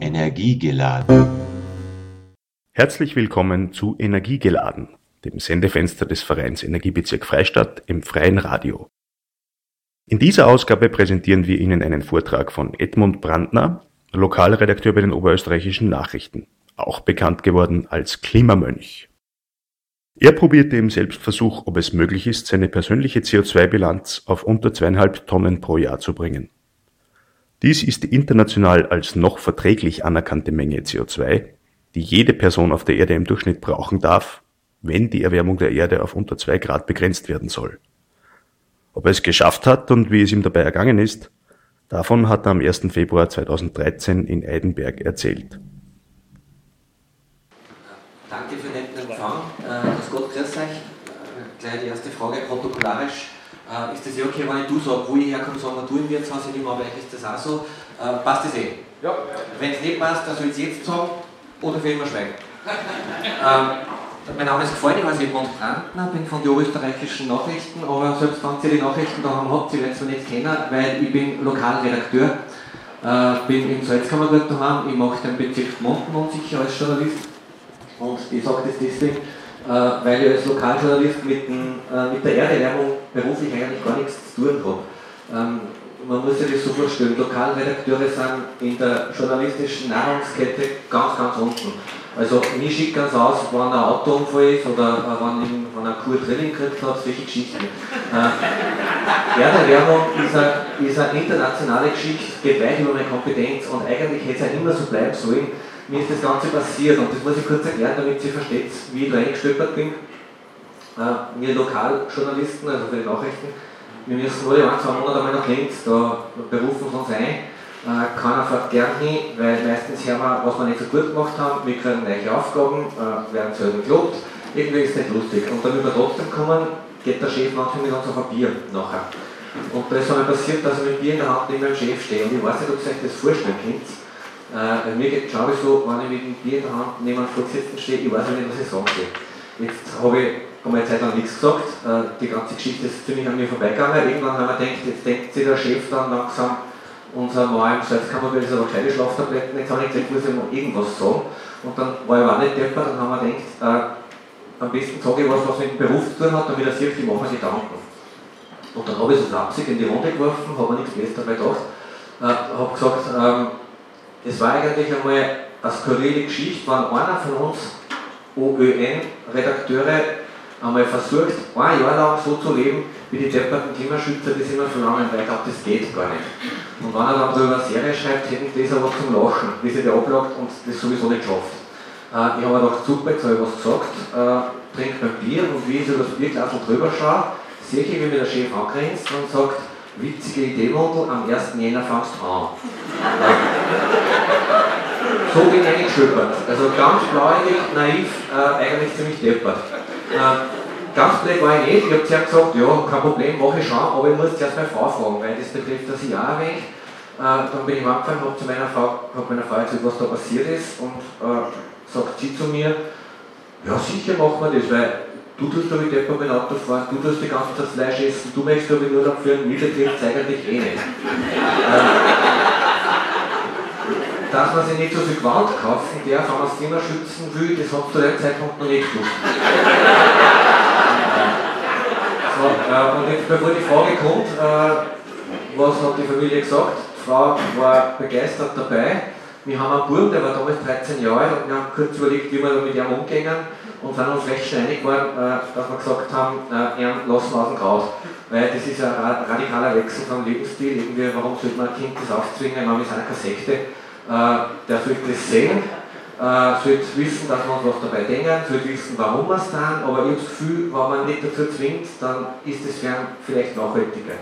Energiegeladen. Herzlich willkommen zu Energiegeladen, dem Sendefenster des Vereins Energiebezirk Freistadt im freien Radio. In dieser Ausgabe präsentieren wir Ihnen einen Vortrag von Edmund Brandner, Lokalredakteur bei den Oberösterreichischen Nachrichten, auch bekannt geworden als Klimamönch. Er probierte im Selbstversuch, ob es möglich ist, seine persönliche CO2-Bilanz auf unter zweieinhalb Tonnen pro Jahr zu bringen. Dies ist die international als noch verträglich anerkannte Menge CO2, die jede Person auf der Erde im Durchschnitt brauchen darf, wenn die Erwärmung der Erde auf unter zwei Grad begrenzt werden soll. Ob er es geschafft hat und wie es ihm dabei ergangen ist, davon hat er am 1. Februar 2013 in Eidenberg erzählt. Danke für den netten Empfang. Äh, grüß Gott, grüß euch. Äh, gleich die erste Frage, protokollarisch. Äh, ist das eh okay, wenn ich du sage, wo ich herkomme, sagen wir du im Wirtshaus, ich nehme aber eigentlich ist das auch so. Äh, passt das eh? Ja. Wenn es nicht passt, dann soll ich es jetzt sagen oder für immer schweigen. ähm, mein Name ist gefallen, ich heiße Edmund Brandner, bin von den Oberösterreichischen Nachrichten, aber selbst wenn ihr die Nachrichten daheim habt, sie werden es nicht kennen, weil ich bin Lokalredakteur, äh, bin im Salzkammergut daheim, ich mache den Bezirk Monten unsicher als Journalist und ich sage das deswegen, weil ich als Lokaljournalist mit, den, äh, mit der Erderwärmung beruflich eigentlich gar nichts zu tun habe. Ähm, man muss sich das so vorstellen, Lokalredakteure sind in der journalistischen Nahrungskette ganz, ganz unten. Also mir schickt ganz aus, wann ein Autounfall ist oder äh, wann, wann eine Kur Training gekriegt hat, solche Geschichten. Äh, Erderwärmung ist eine, ist eine internationale Geschichte, geht weit über meine Kompetenz und eigentlich hätte es ja immer so bleiben sollen, mir ist das Ganze passiert und das muss ich kurz erklären, damit Sie versteht, wie ich da eingestöpert bin. Äh, wir Lokaljournalisten, also für die Nachrichten, wir müssen alle ein, zwei Monate einmal nach Linz, da berufen sie uns ein. Äh, keiner fährt gern hin, weil meistens hören wir, was wir nicht so gut gemacht haben, wir kriegen neue Aufgaben, äh, werden selber gelobt, irgendwie ist es nicht lustig. Und damit wir trotzdem kommen, geht der Chef manchmal mit uns auf ein Bier nachher. Und da ist einmal passiert, dass ich mit Bier in der Hand neben dem Chef stehe. Und ich weiß nicht, ob ihr euch das vorstellen könnt. Äh, mir geht es, glaube ich, so, wenn ich mit dem Bier in der Hand neben einem Vorgesetzten stehe, ich weiß nicht, was ich sagen soll. Jetzt habe ich einmal eine Zeit lang nichts gesagt, äh, die ganze Geschichte ist ziemlich an mir vorbeigegangen. Irgendwann haben wir gedacht, jetzt denkt sich der Chef dann langsam, unser Mann im Salzkammerbild ist aber gescheite Schlaftabletten, jetzt habe ich gesagt, muss ich mal irgendwas sagen. Und dann war ich auch nicht deppert, dann haben wir gedacht, äh, am besten sage ich was, was mit dem Beruf zu tun hat, damit er sieht, ich mache mir Gedanken. Und dann habe ich so flapsig in die Runde geworfen, habe mir nichts Besseres dabei gedacht, äh, habe gesagt, ähm, das war eigentlich einmal eine skurrile Geschichte, wenn einer von uns OÖN-Redakteure einmal versucht, ein Jahr lang so zu leben, wie die depperten Klimaschützer, sind immer verlangen, weil ich glaube, das geht gar nicht. Und wenn er dann darüber eine Serie schreibt, hätten die das aber zum Lachen, wie sie der ablagt und das sowieso nicht schafft. Äh, ich habe mir gedacht, super, jetzt habe ich was gesagt, äh, trinke mein Bier und wie ich so das Bierglas drüber schaue, sehe ich, wie mir der Chef angrenzt und sagt, witzige Idee, Mundl, am 1. Jänner fangst du an. so bin ich eingeschöpert. Also ganz blauäugig, naiv, äh, eigentlich ziemlich deppert. Äh, ganz blöd war ich nicht. Ich habe zuerst gesagt, ja, kein Problem, mache ich schon, aber ich muss zuerst meine Frau fragen, weil das betrifft das Jahr ein wenig. Äh, dann bin ich heimgefahren, habe zu meiner Frau, hab meiner Frau erzählt, was da passiert ist und äh, sagt sie zu mir, ja sicher machen wir das, weil du tust da wie Depper mit Auto fahren, du tust die ganze Zeit Fleisch essen, du möchtest aber nur dafür ein Mitteltrieb, eigentlich eh nicht. dass man sich nicht so viel Gewalt kaufen darf, wenn man das Thema schützen will, das hat zu dem Zeitpunkt noch nicht gewusst. so, äh, und jetzt, bevor die Frage kommt, äh, was hat die Familie gesagt? Die Frau war begeistert dabei. Wir haben einen Burm, der war damals 13 Jahre alt und wir haben kurz überlegt, wie wir mit ihm umgehen und sind uns recht schnell einig geworden, äh, dass wir gesagt haben, äh, lassen wir aus dem Kraut. Weil das ist ein radikaler Wechsel vom Lebensstil. Irgendwie, warum sollte man ein Kind das aufzwingen? Wir sind keine Sekte äh, der sollte das sehen, äh, sollte wissen, dass wir uns was dabei denken, sollte wissen, warum wir es tun, aber ich habe das Gefühl, wenn man nicht dazu zwingt, dann ist es vielleicht nachhaltiger.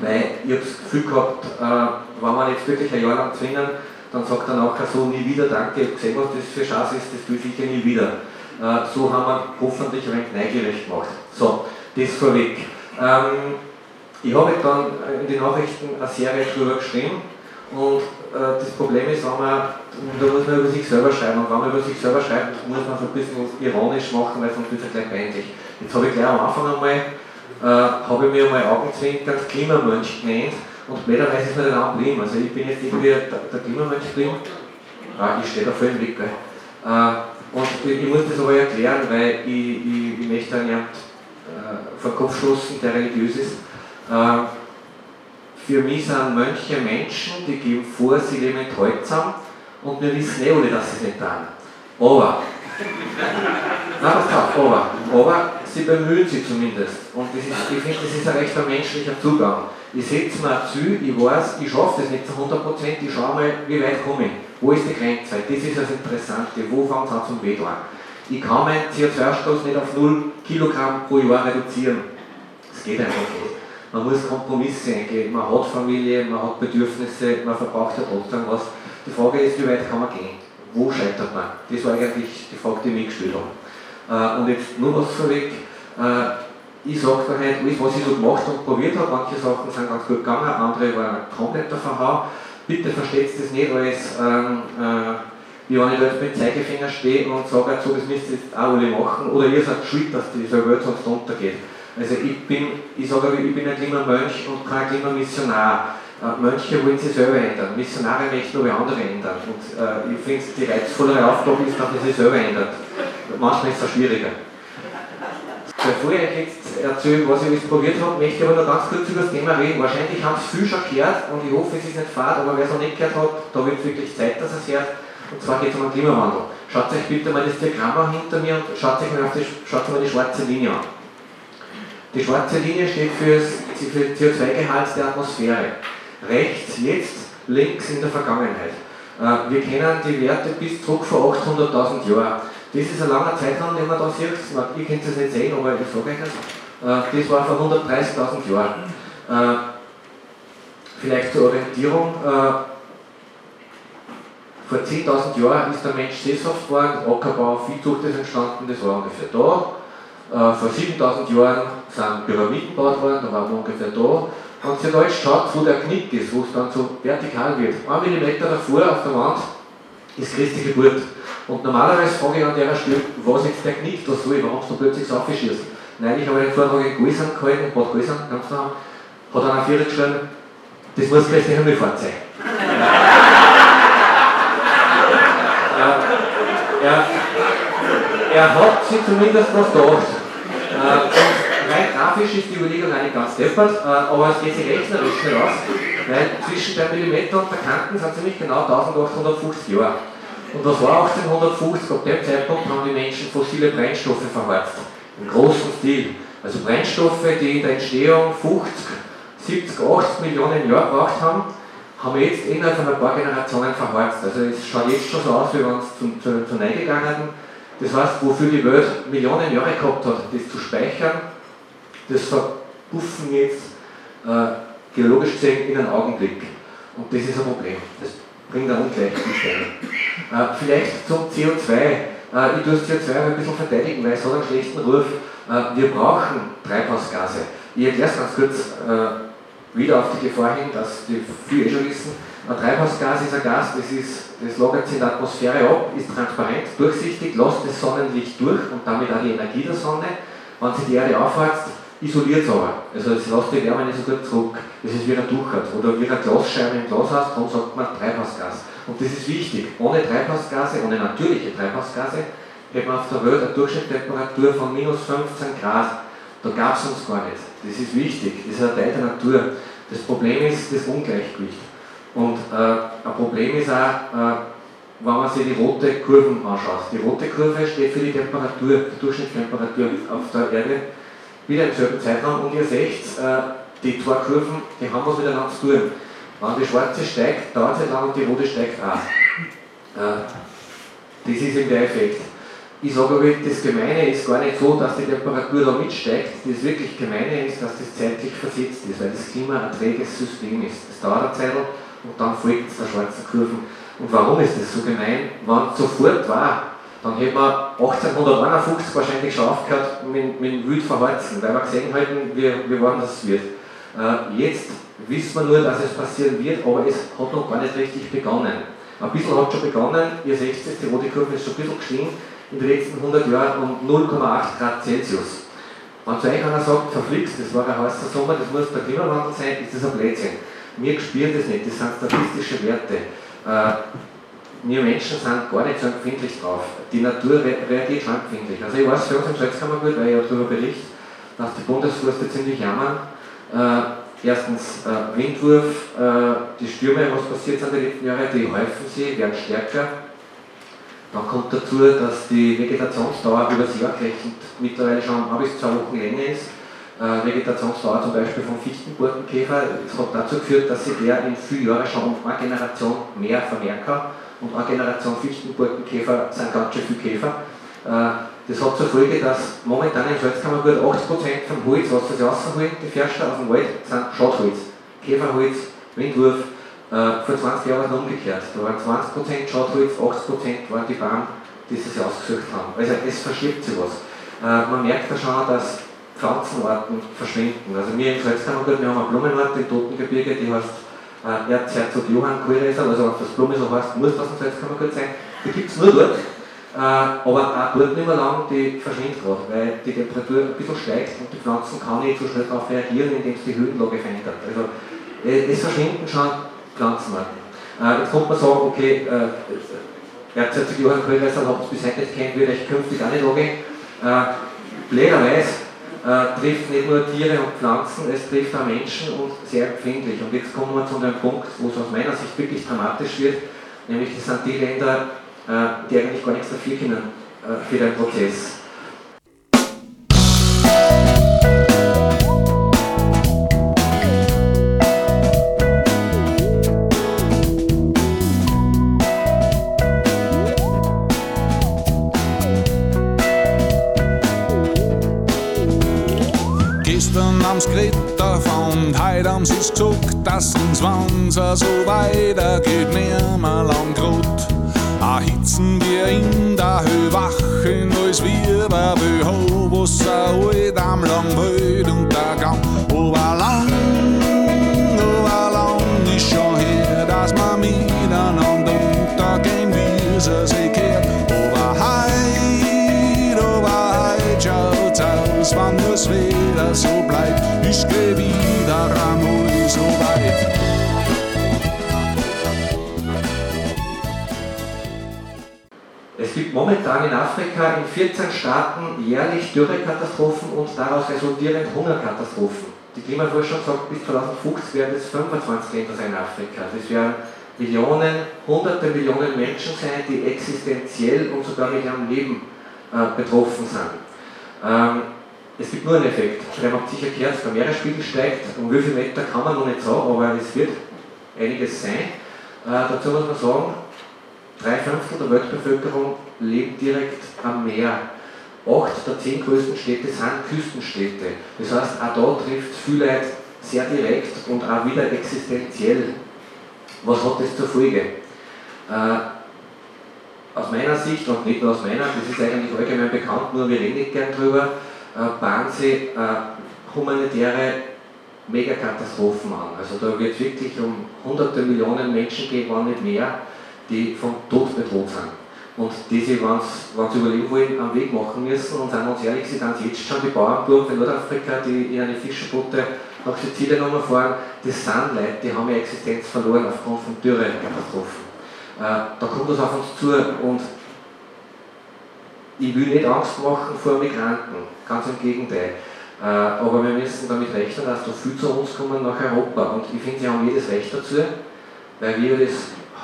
Weil ich habe das Gefühl gehabt, wenn wir jetzt wirklich ein Jahr lang zwingen, dann sagt er nachher so, nie wieder danke, ich habe gesehen, was das für Chance ist, das tue ich sicher nie wieder. Äh, so haben wir hoffentlich ein wenig neugierig gemacht. So, das vorweg. Ähm, ich habe dann in den Nachrichten eine Serie drüber geschrieben und äh, das Problem ist, wenn man, da muss man über sich selber schreiben. Und wenn man über sich selber schreibt, muss man so ein bisschen ironisch machen, weil sonst wird es gleich peinlich. Jetzt habe ich gleich am Anfang einmal, äh, habe ich mir einmal Augenzwinkernd Klimamönch genannt, Und blöderweise ist mir der Name blieben. Also ich bin jetzt irgendwie der, der Klimamensch blieben. Ah, ich stehe da voll im Weg. Gell. Äh, und ich, muss das aber erklären, weil ich, ich, ich möchte einen äh, vor Kopf stoßen, der religiös ist. Äh, für mich sind Mönche Menschen, die geben vor, sie leben enthaltsam und wir wissen eh alle, dass sie es nicht tun. Aber, nein, pass auf, aber, aber sie bemühen sich zumindest. Und das ist, ich finde, das ist ein recht menschlicher Zugang. Ich setze mir zu, ich weiß, ich schaffe das nicht zu 100%, ich schaue mal, wie weit komme ich. Wo ist die Grenze? Das ist das Interessante. Wo fängt es an zum Weh Ich kann meinen CO2-Stoß nicht auf 0 Kilogramm pro Jahr reduzieren. Das geht einfach nicht man muss Kompromisse eingehen, man hat Familie, man hat Bedürfnisse, man verbraucht ja trotzdem was. Die Frage ist, wie weit kann man gehen? Wo scheitert man? Das war eigentlich die Frage, die mich gestellt haben. Äh, und jetzt nur was vorweg. Ich sage da halt alles, was ich so gemacht und probiert habe. Manche Sachen sind ganz gut gegangen, andere waren komplett der Verhau. Bitte versteht das nicht als, ähm, äh, wie wenn ich da jetzt mit dem Zeigefinger stehe und sage, so, das müsst ihr jetzt auch alle machen, oder ihr seid schuld, dass diese Welt sonst untergeht. Also ich bin, ich sage ich bin ein Klimamönch und kein Klimamissionar. Äh, Mönche wollen sich selber ändern, Missionare möchten aber andere ändern. Und äh, ich finde, die reizvollere Aufgabe ist, dass man sich selber ändert. Manchmal ist es schwieriger. Bevor ich jetzt erzähle, was ich alles probiert habe, möchte ich aber noch ganz kurz über das Thema reden. Wahrscheinlich haben es viel schon gehört und ich hoffe, es ist nicht fad, aber wer es noch nicht gehört hat, da wird wirklich Zeit, dass es hört. Und zwar geht es um den Klimawandel. Schaut euch bitte mal das Diagramm hinter mir und schaut euch mal, auf die, schaut mal die schwarze Linie an. Die schwarze Linie steht für den CO2-Gehalt der Atmosphäre. Rechts jetzt, links in der Vergangenheit. Äh, wir kennen die Werte bis zurück vor 800.000 Jahren. Das ist ein langer Zeitraum, den man da sieht. Ihr könnt es nicht sehen, aber ich sage euch das. Äh, das war vor 130.000 Jahren. Äh, vielleicht zur Orientierung. Vor 10.000 Jahren ist der Mensch sesshaft geworden, Ackerbau, Viehzucht ist entstanden, das war ungefähr da. Äh, vor 7000 Jahren sind Pyramiden gebaut worden, da waren wir ungefähr da. Und sie da jetzt schaut, wo der Knick ist, wo es dann so vertikal wird. Ein Millimeter davor auf der Wand ist Christi Geburt. Und normalerweise frage ich an der Stelle, was jetzt der Knick da soll, warum du plötzlich so aufschießt. Neulich habe ich einen Vortrag in Gäusern gehalten, in Bad Gäusern, ganz nah, hat einer Vierer geschrieben, das muss Christi Himmelfahrt sein. er, er, er hat sich zumindest was gedacht. Äh, rein grafisch ist die Überlegung eigentlich ganz deppert, äh, aber es geht sich rechnerisch nicht aus, weil zwischen der Millimeter und der Kanten sind ziemlich genau 1850 Jahre. Und was war 1850? Ab dem Zeitpunkt haben die Menschen fossile Brennstoffe verheizt. Im großen Stil. Also Brennstoffe, die in der Entstehung 50, 70, 80 Millionen Jahre gebraucht haben, haben jetzt innerhalb von ein paar Generationen verheizt. Also es schaut jetzt schon so aus, wie wenn es zu, zu, zu gegangen das heißt, wofür die Welt Millionen Jahre gehabt hat, das zu speichern, das verpuffen jetzt äh, geologisch gesehen in einem Augenblick. Und das ist ein Problem. Das bringt ein Ungleichgewicht ein. Äh, vielleicht zum CO2. Äh, ich tue das CO2 ein bisschen verteidigen, weil es hat einen schlechten Ruf. Äh, wir brauchen Treibhausgase. Ich erkläre es ganz kurz äh, wieder auf die Gefahr hin, dass die viele eh schon wissen. Ein Treibhausgas ist ein Gas, das, ist, das lagert sich in der Atmosphäre ab, ist transparent, durchsichtig, lässt das Sonnenlicht durch und damit auch die Energie der Sonne. Wenn sie die Erde aufheizt, isoliert es aber. Also es lässt die Wärme nicht so gut zurück. Das ist wie ein Duchert oder wie eine Glasscheibe im Glashaus, darum sagt man Treibhausgas. Und das ist wichtig. Ohne Treibhausgase, ohne natürliche Treibhausgase, hätte man auf der Welt eine Durchschnittstemperatur von minus 15 Grad. Da gab es uns gar nicht. Das ist wichtig, das ist ein Teil der Natur. Das Problem ist das Ungleichgewicht. Und äh, ein Problem ist auch, äh, wenn man sich die rote Kurven anschaut. Die rote Kurve steht für die Temperatur, die Durchschnittstemperatur auf der Erde, wieder im selben Zeitraum. Und ihr seht, äh, die zwei Kurven, die haben was miteinander zu tun. Wenn die schwarze steigt, dauert es lang und die rote steigt auch. Äh, das ist eben der Effekt. Ich sage aber, das Gemeine ist gar nicht so, dass die Temperatur da mitsteigt. Das wirklich Gemeine ist, dass das zeitlich versetzt ist, weil das Klima ein träges System ist. Es dauert eine Zeit und dann folgt es der schwarzen Kurven. Und warum ist das so gemein? Wenn es sofort war, dann hätte man 1851 wahrscheinlich schon aufgehört mit, mit dem Wild verheizen, weil wir gesehen hätten, wie, wie warm das wird. Äh, jetzt wissen wir nur, dass es passieren wird, aber es hat noch gar nicht richtig begonnen. Ein bisschen hat schon begonnen, ihr seht es, die rote Kurve ist schon ein bisschen gestiegen, in den letzten 100 Jahren um 0,8 Grad Celsius. Wenn zu euch einer sagt, verflixt, das war ein heißer Sommer, das muss der Klimawandel sein, ist das ein Blödsinn. Wir spüren das nicht, das sind statistische Werte. Äh, wir Menschen sind gar nicht so empfindlich drauf. Die Natur re reagiert schon empfindlich. Also ich weiß für uns im Salzkammergut, weil ich ja darüber berichte, dass die Bundesforste ziemlich jammern. Äh, erstens äh, Windwurf, äh, die Stürme, was passiert sind die letzten Jahre, die häufen sie, werden stärker. Dann kommt dazu, dass die Vegetationsdauer über das Jahr gerechnet mittlerweile schon ein bis zwei Wochen länger ist. Äh, Vegetationsdauer zum Beispiel vom Fichtenborkenkäfer, das hat dazu geführt, dass sich der in vielen Jahren schon um eine Generation mehr vermehren kann und eine Generation Fichtenborkenkäfer sind ganz schön viele Käfer. Äh, das hat zur Folge, dass momentan im Salzkammergut 80% vom Holz, was sie rausholen, die Förster aus dem Wald, sind Schadholz. Käferholz, Windwurf. Äh, vor 20 Jahren war es umgekehrt. Da waren 20% Schadholz, 80% waren die Bäume, die sie sich ausgesucht haben. Also es verschiebt sich was. Äh, man merkt da schon, dass Pflanzenarten verschwinden. Also wir im Salzkammergut, wir haben eine Blumenart im Totengebirge, die heißt äh, Erzherzog Johann Kohlreser, also wenn das Blume so heißt, muss das ein Salzkammergut sein. Die gibt es nur dort, äh, aber auch dort nicht mehr lang, die verschwindet gerade, weil die Temperatur ein bisschen steigt und die Pflanzen kann nicht so schnell darauf reagieren, indem es die Höhenlage verändert. Also äh, es verschwinden schon Pflanzenarten. Äh, jetzt kommt man sagen, okay, äh, Erzherzog Johann Kohlreser hat es bis heute nicht kennt, wird euch künftig auch nicht angehen. Äh, blöderweise äh, trifft nicht nur Tiere und Pflanzen, es trifft auch Menschen und sehr empfindlich. Und jetzt kommen wir zu einem Punkt, wo es aus meiner Sicht wirklich dramatisch wird, nämlich das sind die Länder, äh, die eigentlich gar nichts dafür können äh, für den Prozess. Am sich gezuckt, dass uns Wanzer so weitergeht, nimmer lang grut. Erhitzen wir in der Höhe wachen, als wir bei Höhe Wasser alt am Langwald und der Gang. Aber lang, aber lang ist schon her, dass wir miteinander untergehen, wie es aus, wann es wieder so bleibt ich geh wieder einmal so weit. Es gibt momentan in Afrika in 14 Staaten jährlich Dürrekatastrophen und daraus resultierend Hungerkatastrophen. Die Klimaforschung sagt, bis 2050 werden es 25 Länder sein in Afrika. Das werden Millionen, hunderte Millionen Menschen sein, die existenziell und sogar mit ihrem Leben äh, betroffen sind. Ähm, es gibt nur einen Effekt. Ihr habt sicher gehört, der Meeresspiegel steigt. Um wie viel Meter kann man noch nicht sagen, aber es wird einiges sein. Äh, dazu muss man sagen, drei Fünftel der Weltbevölkerung leben direkt am Meer. Acht der zehn größten Städte sind Küstenstädte. Das heißt, auch da trifft es viele Leute sehr direkt und auch wieder existenziell. Was hat das zur Folge? Äh, aus meiner Sicht, und nicht nur aus meiner, das ist eigentlich allgemein bekannt, nur wir reden nicht gern drüber, bahnen sie äh, humanitäre Megakatastrophen an. Also da wird es wirklich um hunderte Millionen Menschen gehen, wenn nicht mehr, die vom Tod bedroht sind. Und die sie, wenn sie überleben wollen, am Weg machen müssen. Und seien wir uns ehrlich, sie sind jetzt schon die Bauernburg von Nordafrika, die in eine Fischerboote nach Sizilien fahren, das sind Leute, die haben ihre Existenz verloren aufgrund von Dürrekatastrophen. Äh, da kommt das auf uns zu und ich will nicht Angst machen vor Migranten, ganz im Gegenteil. Äh, aber wir müssen damit rechnen, dass da viel zu uns kommen nach Europa. Und ich finde, sie haben jedes Recht dazu, weil wir das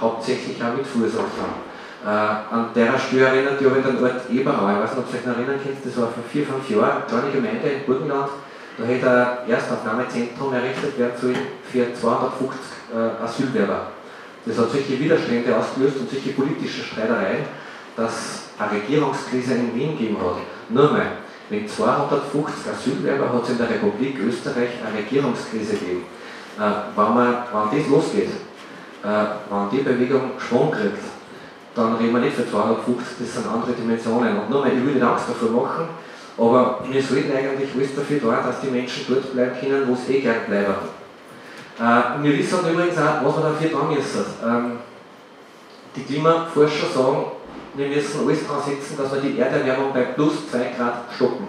hauptsächlich auch mit verursacht haben. Äh, an der Stelle erinnert ihr an den Ort Eberau. Ich weiß nicht, ob ihr euch noch erinnern könnt, das war vor vier, fünf Jahren, eine kleine Gemeinde in Burgenland. Da hätte ein Erstaufnahmezentrum errichtet werden sollen für 250 äh, Asylwerber. Das hat solche Widerstände ausgelöst und solche politische Streitereien, dass eine Regierungskrise in Wien gegeben hat. Nur mal, mit 250 Asylwerber hat es in der Republik Österreich eine Regierungskrise gegeben. Äh, wenn, man, wenn das losgeht, äh, wenn die Bewegung Schwung kriegt, dann reden wir nicht für 250, das sind andere Dimensionen. Und nur mal, ich will nicht Angst davor machen, aber wir sollten eigentlich alles dafür tun, dass die Menschen dort bleiben können, wo sie eh gern bleiben. Äh, wir wissen übrigens auch, was wir dafür tun müssen. Ähm, die Klimaforscher sagen, wir müssen alles dran setzen, dass wir die Erderwärmung bei plus 2 Grad stoppen.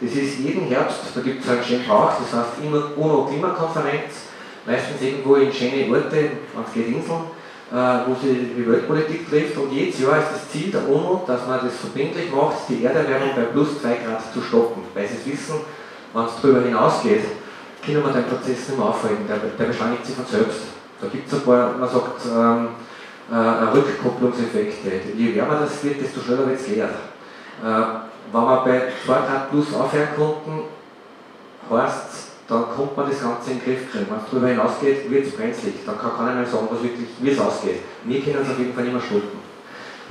Das ist jeden Herbst, da gibt es einen schönen Brauch, das heißt UNO-Klimakonferenz, meistens irgendwo in schöne Orte, wenn es geht Inseln, äh, wo sie die Weltpolitik trifft. Und jedes Jahr ist das Ziel der UNO, dass man das verbindlich macht, die Erderwärmung bei plus 2 Grad zu stoppen, weil sie wissen, wenn es darüber hinausgeht, können wir den Prozess nicht mehr aufhalten, der, der beschleunigt sich von selbst. Da gibt es ein paar, man sagt, ähm, äh, Rückkopplungseffekte. Je wärmer das wird, desto schneller wird es leer. Äh, wenn wir bei 2 Grad plus aufhören konnten, heißt dann kommt man das Ganze in den Griff kriegen. Wenn es darüber hinausgeht, wird es brenzlig. Dann kann keiner mehr sagen, was wirklich, wie es ausgeht. Wir können es auf jeden Fall nicht mehr schulden.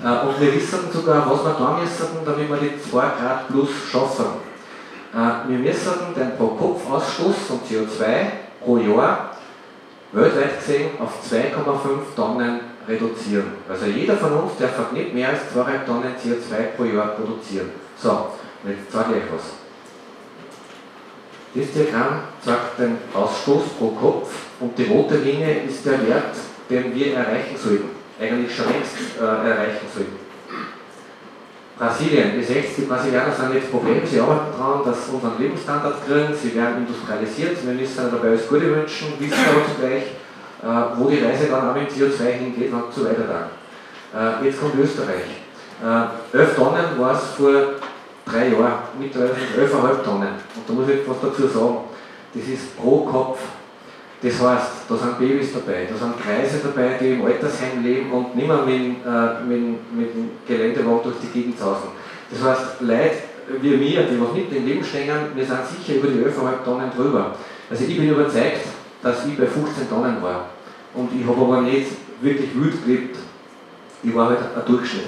Äh, und wir wissen sogar, was wir da müssen, damit wir die 2 Grad plus schaffen. Wir müssen den Pro-Kopf-Ausstoß von CO2 pro Jahr weltweit gesehen auf 2,5 Tonnen reduzieren. Also jeder von uns darf nicht mehr als 2,5 Tonnen CO2 pro Jahr produzieren. So, jetzt sage ich euch was. Das Diagramm zeigt den Ausstoß pro Kopf und die rote Linie ist der Wert, den wir erreichen sollten, eigentlich schon längst äh, erreichen sollten. Brasilien, die 60 Brasilianer sind jetzt Problem, sie arbeiten daran, dass sie unseren Lebensstandard kriegen, sie werden industrialisiert, wir müssen dabei alles Gute wünschen, wissen aber zugleich, äh, wo die Reise dann auch mit CO2 hingeht und so weiter dann. Äh, jetzt kommt Österreich. Äh, 11 Tonnen war es vor drei Jahren, mittlerweile sind 11,5 Tonnen. Und da muss ich etwas dazu sagen, das ist pro Kopf. Das heißt, da sind Babys dabei, da sind Kreise dabei, die im Altersheim leben und nicht mehr mit, äh, mit, mit dem Geländewagen durch die Gegend sausen. Das heißt, Leute wie wir, die was mit im Leben stehen, wir sind sicher über die 11,5 Tonnen drüber. Also ich bin überzeugt, dass ich bei 15 Tonnen war. Und ich habe aber nicht wirklich wild gelebt. Ich war halt ein Durchschnitt.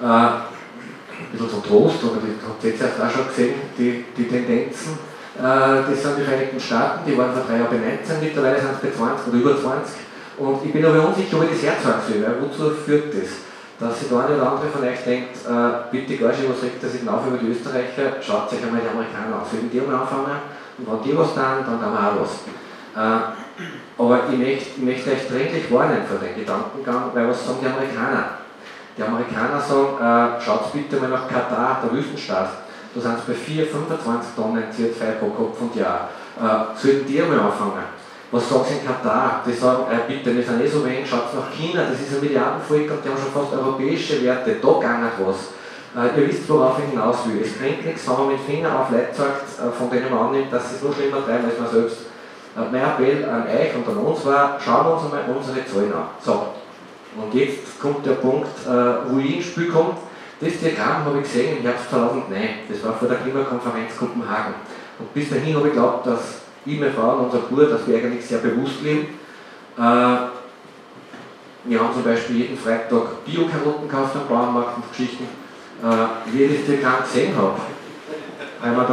Äh, ein bisschen zum Trost, oder die habt ihr jetzt auch schon gesehen, die, die Tendenzen. Äh, das sind die Vereinigten Staaten, die waren vor drei Jahren bei 19, mittlerweile sind es bei 20 oder über 20. Und ich bin aber unsicher, ob ich das herzagen soll, weil wozu führt das? Dass sich der eine oder andere von euch denkt, äh, bitte Garschi, was regt das hinauf über die Österreicher, schaut euch einmal die Amerikaner an. Sollen die anfangen? Und wenn die was tun, dann tun wir auch was. Äh, aber ich möchte, ich möchte euch dringlich warnen vor den Gedankengang, weil was sagen die Amerikaner? Die Amerikaner sagen, äh, schaut bitte mal nach Katar, der Wüstenstaat. Da sind sie bei 4, 25 Tonnen CO2 pro Kopf und Jahr. Äh, sollten die einmal anfangen? Was sagen sie in Katar? Die sagen, äh, bitte, wir sind eh so wenig, schaut nach China, das ist ein Milliardenvolk und die haben schon fast europäische Werte, da geht was. Äh, ihr wisst, worauf ich hinaus will. Es bringt nichts, wenn man mit Finger auf Leute sagt, äh, von denen man annimmt, dass sie es noch schlimmer treiben als man selbst. Äh, mein Appell an euch und an uns war, schauen wir uns einmal unsere Zahlen an. So, und jetzt kommt der Punkt, äh, wo ich ins Spiel komme. Das Diagramm habe ich gesehen im Herbst 2009, das war vor der Klimakonferenz Kopenhagen. Und bis dahin habe ich geglaubt, dass ich, meine Frau und unser Bruder, dass wir eigentlich sehr bewusst leben. Äh, wir haben zum Beispiel jeden Freitag Bio-Karotten gekauft am Bauernmarkt und Geschichten. Äh, wie ich das Diagramm gesehen habe, weil man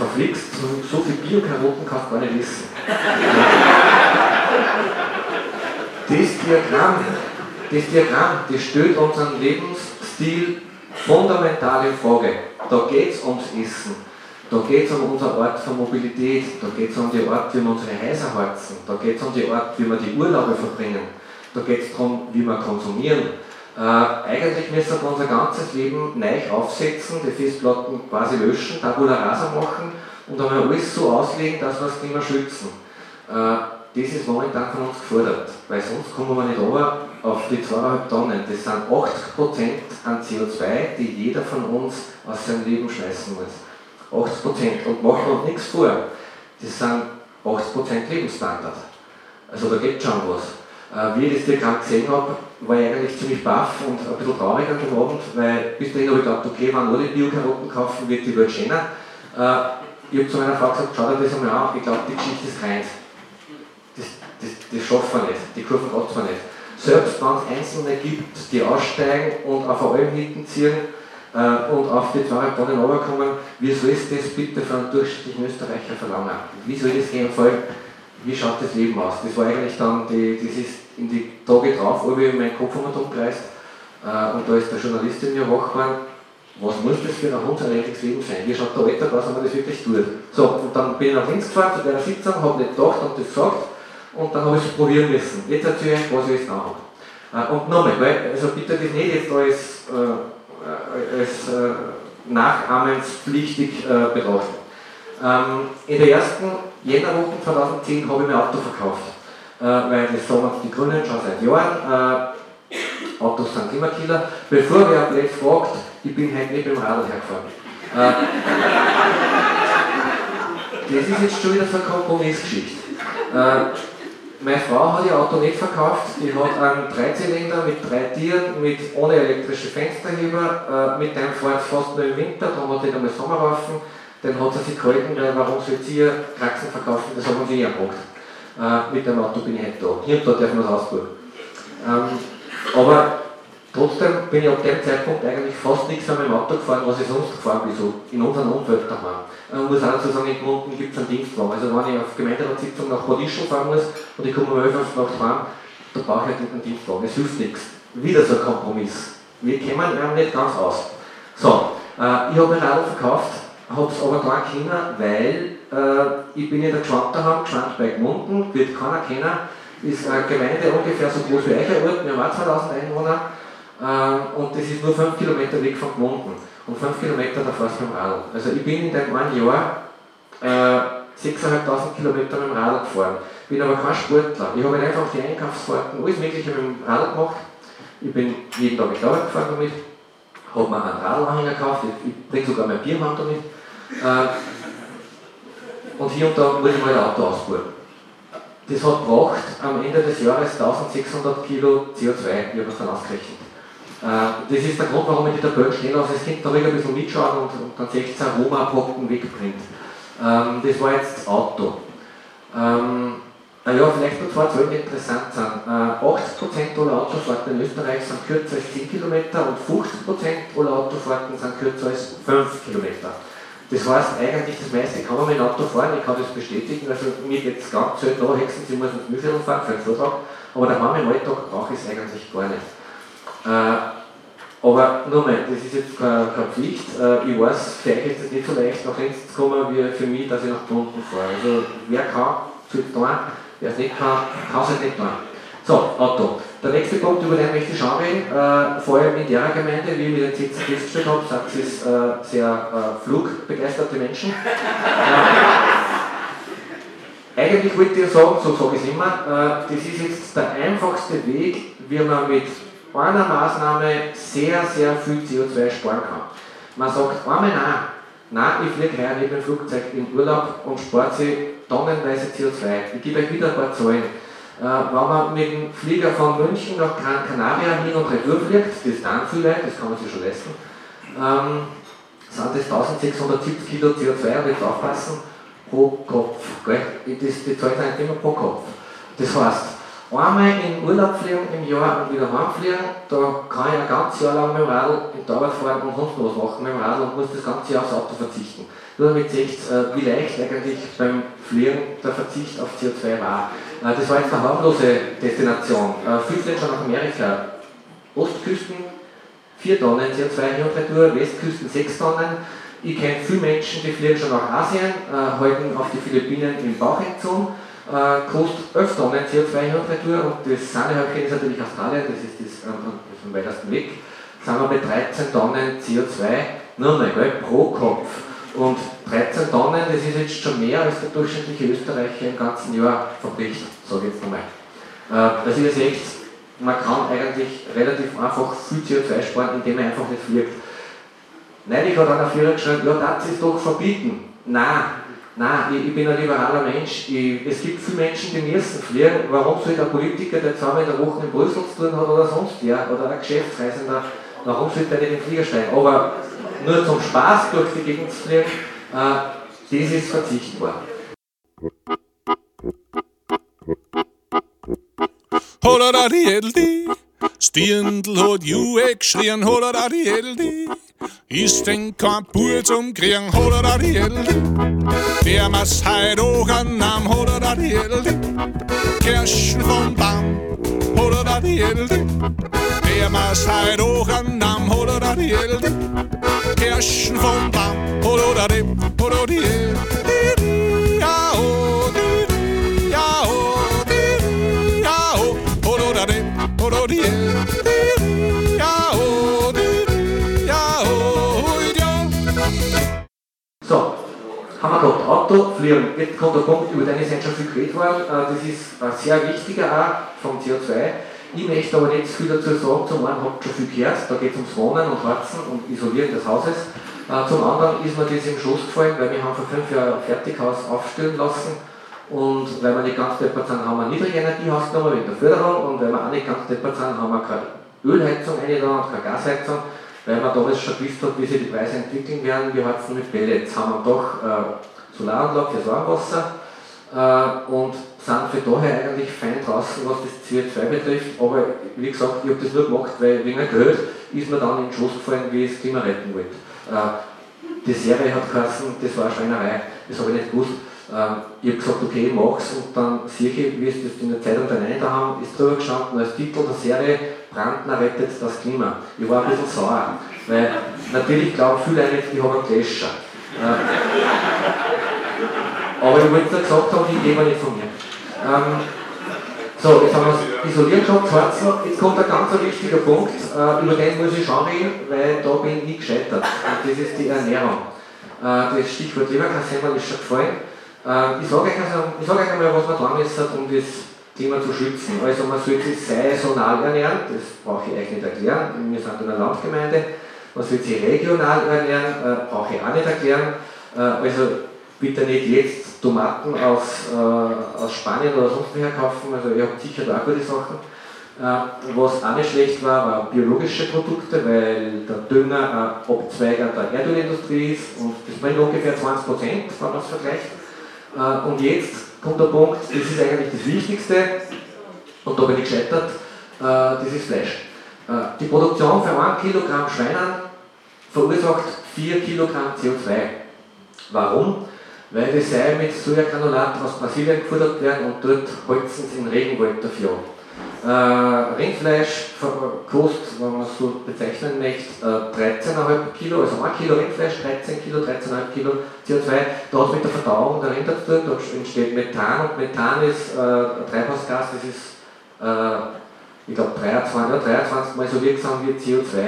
verflixt, so, so viel Bio-Karotten kannst du gar nicht wissen. Das Diagramm das Diagramm, das stellt unseren Lebensstil fundamental in Frage. Da geht es ums Essen, da geht es um unsere Art von Mobilität, da geht es um die Art, wie wir unsere Häuser heizen, da geht es um die Art, wie wir die Urlaube verbringen, da geht es darum, wie wir konsumieren. Äh, eigentlich müssen wir unser ganzes Leben neu aufsetzen, die Festplatten quasi löschen, Tabula rasa machen und einmal alles so auslegen, dass wir das Klima schützen. Äh, das ist momentan von uns gefordert, weil sonst kommen wir nicht runter auf die 2,5 Tonnen. Das sind 80% an CO2, die jeder von uns aus seinem Leben schmeißen muss. 80% und machen uns nichts vor. Das sind 80% Lebensstandard. Also da geht schon was. Äh, wie ich das Diagramm gesehen habe, war ich eigentlich ziemlich baff und ein bisschen traurig an dem Abend, weil bis dahin habe ich gedacht, okay, wenn alle Bio-Karotten kaufen, wird die Welt schöner. Äh, ich habe zu meiner Frau gesagt, schau dir das einmal an, ich glaube, die Geschichte ist rein das, das schaffen wir nicht, die Kurven hat wir nicht. Selbst wenn es Einzelne gibt, die aussteigen und auf Alm hinten ziehen äh, und auf die 200 Tonnen runterkommen, wie soll es das bitte für einen durchschnittlichen Österreicher verlangen? Wie soll das gehen? Vor allem, wie schaut das Leben aus? Das war eigentlich dann, die, das ist in die Tage drauf, wo ich meinen Kopf umgekreist äh, und da ist der Journalist in mir wach geworden, was muss das für ein hundsartiges Leben sein? Wie schaut der Alltag aus, wenn man das wirklich tut? So, und dann bin ich nach links gefahren zu der Sitzung, habe nicht gedacht und das gesagt und dann habe ich es probieren müssen. Jetzt erzähle ich, was ich jetzt nachhabe. Äh, und nochmal, also bitte das nicht jetzt als, äh, als äh, nachahmenspflichtig äh, betrachten. Ähm, in der ersten Jännerwochen 2010 habe ich mein Auto verkauft. Äh, weil das sagen die Grünen schon seit Jahren. Äh, Autos sind Klimakiller. Bevor wer jetzt fragt, ich bin heute nicht mit dem Radl hergefahren. Äh, das ist jetzt schon wieder so eine Kompromissgeschichte. Meine Frau hat ihr Auto nicht verkauft, die hat einen Dreizylinder mit drei Tieren, mit, ohne elektrische Fensterheber, äh, mit dem fährt fast nur im Winter, darum hat sie einmal Sommerreifen, den hat sie sich gehalten, warum soll sie ihr Kraxen verkaufen, das haben sie nie gemacht. Äh, mit dem Auto bin ich heute da. Hier und da darf man es ausbauen. Ähm, aber trotzdem bin ich ab dem Zeitpunkt eigentlich fast nichts an meinem Auto gefahren, was ich sonst gefahren bin, so in unserem Umfeld daheim. Man muss auch dazu sagen, in Gmunden gibt es einen Dienstwagen. Also wenn ich auf Gemeinderatssitzung nach Bad Ischl fahren muss und ich komme um 11 Uhr nach heim, da brauche ich halt einen Dienstwagen. Es hilft nichts. Wieder so ein Kompromiss. Wir kommen ja nicht ganz aus. So, äh, ich habe mein Radl verkauft, habe es aber da können, weil äh, ich bin in der Geschwand daheim, Geschwand bei Gmunden, wird keiner kennen, ist eine Gemeinde ungefähr so groß wie Eicherort, wir haben auch 2000 Einwohner äh, und das ist nur 5 Kilometer weg von Gmunden und 5 Kilometer da fährst du mit dem Radl. Also ich bin in dem einen Jahr äh, 6.500 Kilometer mit dem Radl gefahren. Bin aber kein Sportler. Ich habe einfach die Einkaufsfahrten, alles Mögliche mit dem Radl gemacht. Ich bin jeden Tag die Arbeit gefahren damit, habe mir einen Radlanhänger gekauft, ich, ich bringe sogar mein Biermann damit. Äh, und hier und da ich mal ein Auto ausbauen. Das hat gebracht am Ende des Jahres 1600 Kilo CO2, ich habe es dann ausgerechnet. Äh, das ist der Grund, warum ich die Tabelle stehen lasse. Es könnte da ein bisschen mitschauen und, und dann seht ihr, Aroma-Brocken wegbringt. Ähm, das war jetzt das Auto. Ähm, ja, vielleicht noch zwei Zahlen, die interessant sind. Äh, 80% aller Autofahrten in Österreich sind kürzer als 10 Kilometer und 50% aller Autofahrten sind kürzer als 5 Kilometer. Das heißt, eigentlich das meiste kann man mit dem Auto fahren, ich kann das bestätigen. Also mir geht es ganz selten nachhexen, sie muss ins Mühlviertel fahren für einen Vortrag, aber Mann im Alltag brauche ich es eigentlich gar nicht. Äh, aber nur mal, das ist jetzt keine, keine Pflicht. Äh, ich weiß, für euch ist es nicht so leicht, nach Linz zu kommen, wie für mich, dass ich nach Stunden fahre. Also, wer kann, soll es tun. Wer es nicht kann, kann es halt nicht tun. So, Auto. Der nächste Punkt, über den möchte ich schauen äh, vor allem in der Gemeinde, wie ich mit den Sitzen festgestellt habe, sind es äh, sehr äh, flugbegeisterte Menschen. Äh, eigentlich wollte ich sagen, so sage ich es immer, äh, das ist jetzt der einfachste Weg, wie man mit einer Maßnahme sehr, sehr viel CO2 sparen kann. Man sagt einmal nein, nein, ich fliege heuer nicht mit dem Flugzeug in Urlaub und spare sich tonnenweise CO2. Ich gebe euch wieder ein paar Zahlen. Äh, wenn man mit dem Flieger von München nach Gran Canaria hin und retour fliegt, das ist dann viel weit, das kann man sich schon leisten, ähm, sind das 1670 Kilo CO2 und jetzt aufpassen, pro Kopf. Gell? Das, die Zahlen sind immer pro Kopf. Das heißt, einmal in Urlaub fliegen im Jahr und wieder heimfliegen, da kann ich ein ganzes Jahr lang mit dem Radl in die Arbeit fahren und sonst was machen mit dem Radl und muss das ganze Jahr aufs Auto verzichten. Nur damit seht ihr, wie leicht eigentlich beim Fliegen der Verzicht auf CO2 war. Äh, das war jetzt eine harmlose Destination. Äh, schon nach Amerika. Ostküsten 4 Tonnen CO2 hin Westküsten 6 Tonnen. Ich kenne viele Menschen, die fliegen schon nach Asien, äh, halten auf die Philippinen im Bauchentzoom äh, kostet 11 Tonnen CO2 hin und das Sahnehäubchen ist natürlich Australien, das ist das, das am weitesten weg, sind wir bei 13 Tonnen CO2 nur mal gell, pro Kopf. Und 13 Tonnen, das ist jetzt schon mehr als der durchschnittliche Österreicher im ganzen Jahr verbricht, sage ich jetzt nochmal. Äh, also ihr seht, man kann eigentlich relativ einfach viel CO2 sparen, indem man einfach nicht fliegt. Neulich hat einer Führer geschrieben, ja, das ist doch verbieten. Nein, Nein, ich, ich, bin ein liberaler Mensch. Ich, es gibt viele Menschen, die müssen fliegen. Warum soll der Politiker, der zweimal in der Woche in Brüssel zu tun hat oder sonst wer, oder ein Geschäftsreisender, warum soll der nicht in den Flieger steigen? Aber nur zum Spaß durch die Gegend zu fliegen, äh, das ist verzichtbar. Holla da die Edeldi, Stirndl hat Juhe geschrien, holla da die Edeldi. Ist denn kein Bub zum Kriegen, holla da die Edeldi. Der muss heut auch an Namen, holla da die Edeldi. Kirschen vom Baum, holla da die Edeldi. Der muss heut auch an Namen, Kirschen vom Baum, holla da die, holla die Edeldi. Ja, oh, die, ja, oh, die, ja, oh, holla da die, holla die Edeldi. Ja, oh, die, ja, oh, ja. So, haben wir gehabt. Auto, fliegen. Jetzt kommt der Punkt, über den ist schon viel geredet worden. Äh, das ist ein sehr wichtiger auch vom CO2. Ich möchte aber nicht viel dazu sagen. Zum einen habt ihr schon viel gehört, da geht es ums Wohnen und Heizen und Isolieren des Hauses. Äh, zum anderen ist mir das im Schoß gefallen, weil wir haben vor fünf Jahren ein Fertighaus aufstellen lassen und weil wir nicht ganz deppert sind, haben wir ein Niedrigenergiehaus genommen mit der Förderung und weil wir auch nicht ganz deppert sind, haben wir keine Ölheizung eine da und keine Gasheizung, weil man damals schon gewusst hat, wie sich die Preise entwickeln werden. Wir heizen mit Pellets, haben wir doch äh, Solaranlage fürs Warmwasser äh, und sind für daher eigentlich fein draußen, was das CO2 betrifft. Aber wie gesagt, ich habe das nur gemacht, weil wegen Geld ist mir dann in den Schoß gefallen, wie ich das Klima retten wollte. Äh, die Serie hat geheißen, das war eine Schweinerei, das habe ich nicht gewusst. Ähm, ich habe gesagt, okay, ich mach's und dann sehe ich, wie es das in der Zeitung dann da haben, ist drüber gestanden als Titel der Serie Brandner rettet das Klima. Ich war ein bisschen sauer, weil natürlich glauben viele nicht, die haben einen Gläscher. Aber ich wollte es gesagt haben, die gehen nicht von mir. Ähm, so, jetzt haben wir es isoliert gehabt, jetzt kommt ein ganz wichtiger Punkt, äh, über den muss ich schon reden, weil da bin ich gescheitert. Und das ist die Ernährung. Äh, das Stichwort Leberkassemmel ist schon gefallen. Äh, ich sage euch, also, sag euch einmal, was man tun müssen, um das Thema zu schützen. Also man sollte sich saisonal ernähren, das brauche ich euch nicht erklären, wir sind in einer Landgemeinde. Man sollte sich regional ernähren, äh, brauche ich auch nicht erklären. Äh, also bitte nicht jetzt Tomaten aus, äh, aus Spanien oder sonst woher kaufen, also ihr habt sicher da auch gute Sachen. Äh, was auch nicht schlecht war, waren biologische Produkte, weil der Dünger ein Abzweig der Erdölindustrie ist und das bringt ungefähr 20 Prozent, wenn man es vergleicht. Äh, und jetzt kommt der Punkt, das ist eigentlich das Wichtigste, und da bin ich gescheitert, äh, das ist Fleisch. Äh, die Produktion für 1 Kilogramm Schweinen verursacht 4 Kilogramm CO2. Warum? Weil die Sei mit Sojagranulat aus Brasilien gefordert werden und dort holzen sie den Regenwald dafür. Äh, Rindfleisch kostet, wenn man es so bezeichnen möchte, äh, 13,5 Kilo, also 1 Kilo Rindfleisch, 13 Kilo, 13,5 Kilo CO2. Da hat mit der Verdauung der Rinder zu tun, da entsteht Methan und Methan ist äh, Treibhausgas, das ist, äh, ich glaube, 23, ja, 23 mal so wirksam wie CO2.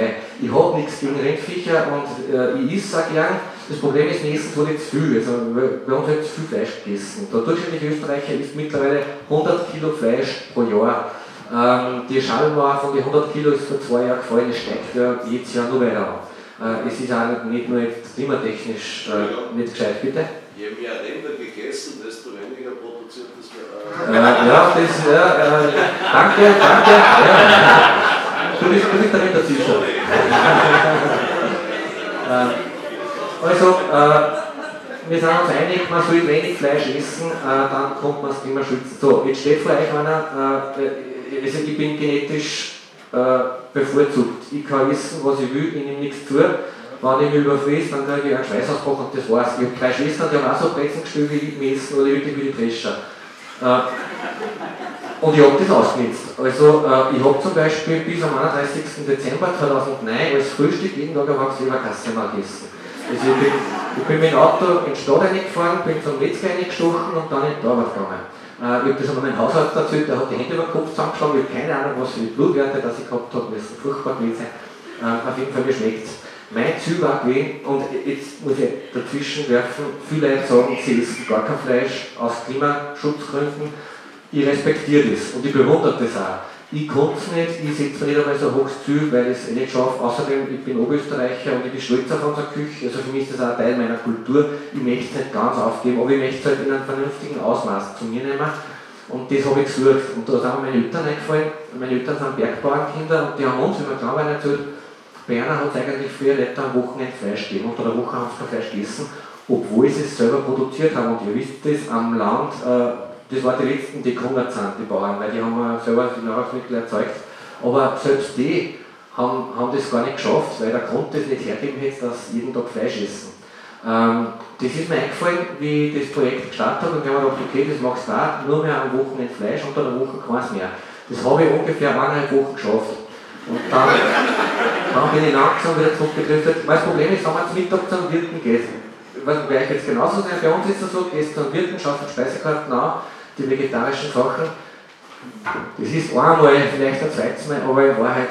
Ich habe nichts gegen Rindviecher und äh, ich esse auch gern. Das Problem ist, wir essen nicht zu viel. Also, uns wird zu viel Fleisch gegessen. Der durchschnittliche Österreicher isst mittlerweile 100 Kilo Fleisch pro Jahr. Ähm, die Schallmauer von den 100 Kilo ist vor zwei Jahren gefallen, es steigt ja jedes Jahr nur weiter äh, Es ist auch nicht nur jetzt klimatechnisch äh, nicht gescheit, bitte. Je mehr Rinder gegessen, desto weniger produziert das äh, Ja, das, ja, äh, danke, danke. Ja. Du bist, du bist der Rinderzüchter. äh, also, äh, wir sind uns einig, man soll wenig Fleisch essen, äh, dann kommt man das Klima schützen. So, jetzt steht vor euch einer, äh, also ich bin genetisch äh, bevorzugt. Ich kann wissen, was ich will, ich nehme nichts zu. Wenn ich mich überfriss, dann kriege ich einen Schweißausbruch und das war's. Ich habe drei Schwestern, die haben auch so Brezen gespielt wie ich messen oder wirklich wie die Drescher. Äh, und ich habe das ausgenutzt. Also äh, ich habe zum Beispiel bis am 31. Dezember 2009 als Frühstück jeden Tag eine Leberkasse mal gegessen. Also ich bin, ich bin mit dem Auto in die Stadt reingefahren, bin zum Metzger reingestochen und dann in die Arbeit gegangen. Äh, ich habe das einmal meinem Hausarzt erzählt, der hat die Hände über den Kopf zusammengeschlagen, ich habe keine Ahnung, was für Blutwerte das ich gehabt habe, müssen furchtbar gewesen sein. Äh, auf jeden Fall, mir schmeckt. Mein Ziel war gewesen, und jetzt muss ich dazwischen werfen, viele Leute sagen, sie essen gar kein Fleisch aus Klimaschutzgründen. Ich respektiere das und ich bewundere das auch. Ich konnte es nicht, ich setze nicht einmal so hoch Ziel, weil ich es nicht schaffe. Außerdem, ich bin Oberösterreicher und ich bin stolz auf unsere Küche, also für mich ist das auch Teil meiner Kultur. Ich möchte es nicht ganz aufgeben, aber ich möchte es halt in einem vernünftigen Ausmaß zu mir nehmen. Und das habe ich gesucht. Und da sind meine Eltern eingefallen. Meine Eltern sind Bergbauernkinder und die haben uns immer klar erzählt, Berner hat es eigentlich früher nicht am Wochenende Fleisch gegeben. Unter der Woche haben sie kein Fleisch gegessen, obwohl sie es selber produziert haben. Und ihr wisst das, am Land äh, das waren die letzten, die gehungert sind, die Bauern, weil die haben selber die Nahrungsmittel erzeugt. Aber selbst die haben, haben das gar nicht geschafft, weil der Grund das nicht hergeben hätte, dass sie jeden Tag Fleisch essen. Ähm, das ist mir eingefallen, wie ich das Projekt gestartet habe und ich habe gedacht, okay, das machst du auch, nur mehr am Wochenende Fleisch, unter der Woche keins mehr. Das habe ich ungefähr eineinhalb Wochen geschafft. Und dann, dann bin ich langsam wieder zurückgedriftet. Weil das Problem ist, wenn man zum Mittag zum Wirten geht, ich weiß bei euch jetzt genauso sein, bei uns ist es so, gehst zum Wirten, schaust die Speisekarten an die vegetarischen Sachen. Das ist einmal, vielleicht ein zweites Mal, aber in Wahrheit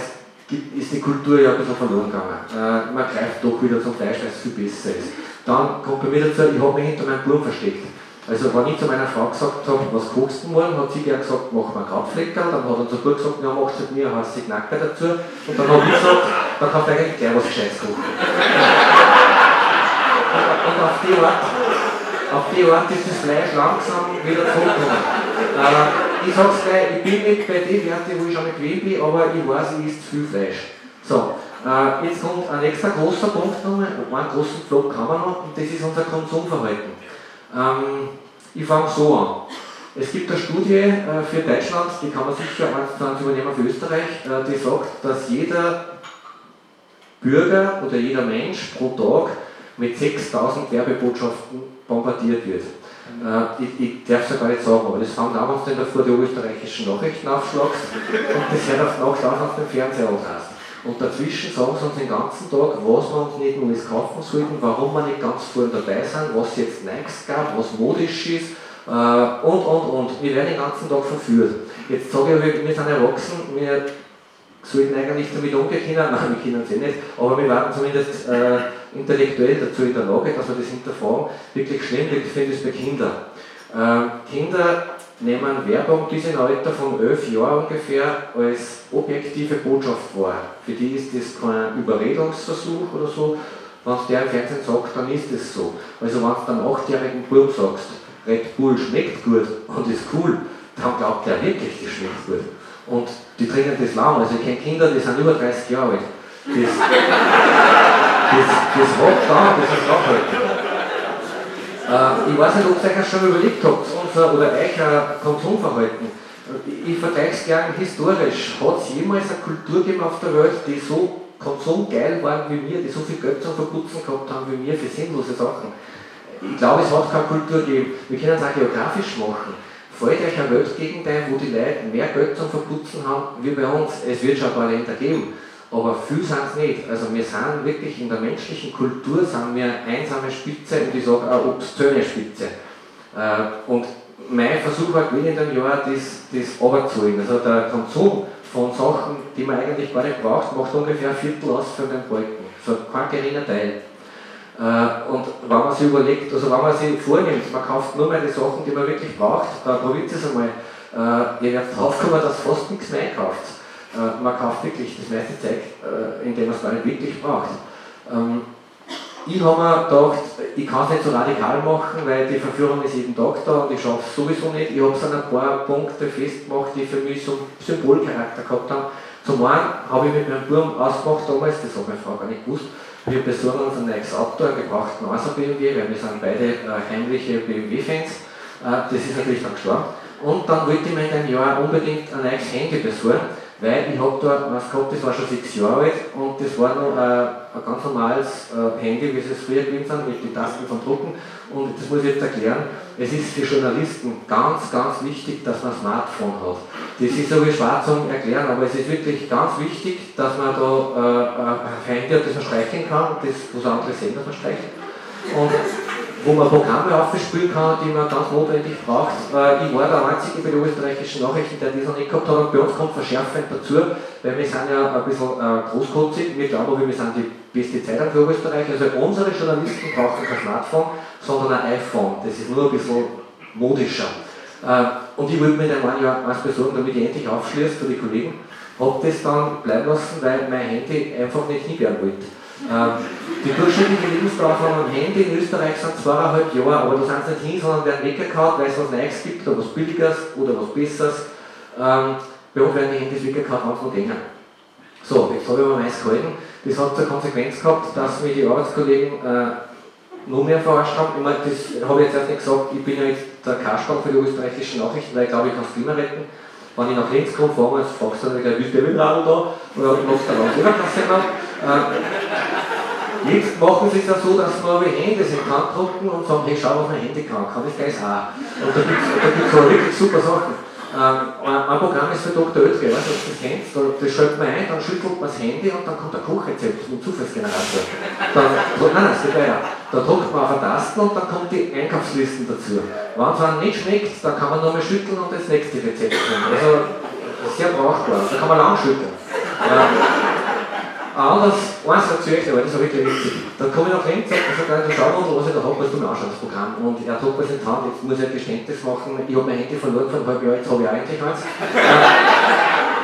ist die Kultur ja ein bisschen verloren gegangen. Äh, man greift doch wieder zum Fleisch, weil es viel besser ist. Dann kommt bei mir dazu, ich habe mich hinter meinem Burm versteckt. Also wenn ich zu meiner Frau gesagt habe, was kochst du morgen, hat sie gern gesagt, mach mal Krautflecker. Dann hat unser Bub gesagt, ja, machst du mir heiße Knacker dazu. Und dann habe ich gesagt, dann kannst du eigentlich gleich was Gescheites kochen. und auf die Art, auf die Art ist das Fleisch langsam wieder zurückgekommen. Äh, ich sag's gleich, ich bin nicht bei den Werten, wo ich schon bequem bin, aber ich weiß, ich isst viel Fleisch. So, äh, jetzt kommt ein nächster großer Punkt nochmal, einen großen Block haben wir noch, und das ist unser Konsumverhalten. Ähm, ich fange so an. Es gibt eine Studie äh, für Deutschland, die kann man sicher eins zu eins übernehmen für Österreich, äh, die sagt, dass jeder Bürger oder jeder Mensch pro Tag mit 6000 Werbebotschaften bombardiert wird. Äh, ich, ich darf es ja gar nicht sagen, aber das wenn du in der vor die österreichischen Nachrichten aufschlagst und das hört auf Nacht auf, auf dem Fernseher hast. Und dazwischen sagen sie uns den ganzen Tag, was wir uns nicht Neues kaufen sollten, warum wir nicht ganz vorne dabei sind, was jetzt Nikes gab, was modisch ist äh, und, und, und. Wir werden den ganzen Tag verführt. Jetzt sage ich, wir sind erwachsen, wir sollten eigentlich damit umgehen können, nein, wir können eh nicht, aber wir waren zumindest äh, intellektuell dazu in der Lage, dass wir das hinterfragen. Wirklich schlimm, ich finde es bei Kindern. Äh, Kinder nehmen Werbung, sind im Alter von elf Jahren ungefähr, als objektive Botschaft wahr. Für die ist das kein Überredungsversuch oder so. Wenn es der im Fernsehen sagt, dann ist es so. Also wenn du einem achtjährigen Burm sagst, Red Bull schmeckt gut und ist cool, dann glaubt der wirklich, das schmeckt gut. Und die trinken das lang. Also ich kenne Kinder, die sind über 30 Jahre alt. Das, das, das hat da, das ist nachhaltig. Äh, ich weiß nicht, ob ihr euch schon überlegt habt, unser, oder ein Konsumverhalten. Ich vergleiche es gerne historisch. Hat es jemals eine Kultur gegeben auf der Welt, die so konsumgeil waren wie wir, die so viel Geld zum Verputzen gehabt haben wie wir für sinnlose Sachen? Ich glaube, es hat keine Kultur gegeben. Wir können es auch geografisch machen. Fällt euch eine Weltgegend ein, wo die Leute mehr Geld zum Verputzen haben wie bei uns? Es wird schon ein paar Länder geben aber viel sind es nicht. Also wir sind wirklich in der menschlichen Kultur sind wir einsame Spitze und ich sage auch obszöne Spitze. Äh, und mein Versuch war in dem Jahr, das, das runterzuholen. Also der Konsum von Sachen, die man eigentlich gar nicht braucht, macht ungefähr ein Viertel aus von den Balken. So kein geringer Teil. Äh, und wenn man sich überlegt, also wenn man sich vornimmt, man kauft nur mehr die Sachen, die man wirklich braucht, da probiert es einmal, äh, ihr werdet draufkommen, dass fast nichts mehr einkauft. Äh, man kauft wirklich das meiste Zeug, indem man es gar nicht wirklich braucht. Ähm, ich habe mir gedacht, ich kann es nicht so radikal machen, weil die Verführung ist jeden Tag da und ich schaffe es sowieso nicht. Ich habe es an ein paar Punkte festgemacht, die für mich so Symbolcharakter gehabt haben. Zum einen habe ich mit meinem Burm ausgemacht damals, das hat meine Frau gar nicht gewusst, wir besorgen uns ein neues Auto, einen gebrauchten Außer BMW, weil wir sind beide äh, heimliche BMW-Fans. Äh, das ist natürlich dann gestorben. Und dann wollte ich mir in einem Jahr unbedingt ein neues Handy besorgen weil ich habe da was gehabt, das war schon sechs Jahre alt und das war noch äh, ein ganz normales äh, Handy, wie es früher gewesen sind, mit den Tasten von Drucken. Und das muss ich jetzt erklären, es ist für Journalisten ganz, ganz wichtig, dass man ein Smartphone hat. Das ist so wie schwarz zum Erklären, aber es ist wirklich ganz wichtig, dass man da äh, ein Handy hat, das man streichen kann, das, wo es andere sehen, dass man streicht. Und wo man Programme aufspielen kann, die man ganz notwendig braucht. Äh, ich war der Einzige bei den österreichischen Nachrichten, der das noch nicht gehabt hat und bei uns kommt verschärfend dazu, weil wir sind ja ein bisschen äh, großkotzig, wir glauben, wir sind die beste Zeitung für Österreich. Also unsere Journalisten brauchen kein Smartphone, sondern ein iPhone. Das ist nur ein bisschen modischer. Äh, und ich wollte mir dann ein Jahr eins besorgen, damit ich endlich aufschließe für die Kollegen. Habe das dann bleiben lassen, weil mein Handy einfach nicht hinwerden wollte. Ähm, die durchschnittliche Lebensdauer von einem Handy in Österreich sind zweieinhalb Jahre, aber da sind sie nicht hin, sondern werden weggekaut, weil es was Neues gibt oder was Billiges oder was Besseres. Ähm, bei uns werden die Handys weggekaut, wenn sie gehen. So, jetzt habe ich aber meins gehalten. Das hat zur Konsequenz gehabt, dass mir die Arbeitskollegen äh, noch mehr verarscht haben. Ich meine, das habe ich jetzt erst nicht gesagt, ich bin ja jetzt der Kasperl für die österreichischen Nachrichten, weil ich glaube, ich kann das Klima retten. Wenn ich nach Linz komme, fahren wir, fragst du dann, wie ist der Wildradl da? Oder machst du da was Leberkasse noch? Äh, jetzt machen sie es ja so, dass man Hände in die Hand drucken und sagen, hey, schau, was mein Handy kann, kann ich gleich auch. Und da gibt es da wirklich super Sachen. Ähm, ein Programm ist für Dr. Oetker, weißt du, das kennst, da, das schaltet man ein, dann schüttelt man das Handy und dann kommt ein Kochrezept mit Zufallsgenerator. Dann, nein, es geht weiter. Da drückt man auf eine Taste und dann kommt die Einkaufslisten dazu. Wenn es einem nicht schmeckt, dann kann man nochmal schütteln und das nächste Rezept nehmen. Also sehr brauchbar, da kann man lang schütteln. Äh, anders, eins erzähle ich aber das war wirklich witzig. Dann komme ich nach Linz und sage, du schau mal, was ich da habe, was du mir anschaust, das Programm. Und er hat mir das in Hand, jetzt muss ich ein Geständnis machen, ich habe mein Handy verloren vor einem halben Jahr, jetzt habe ich eigentlich eins.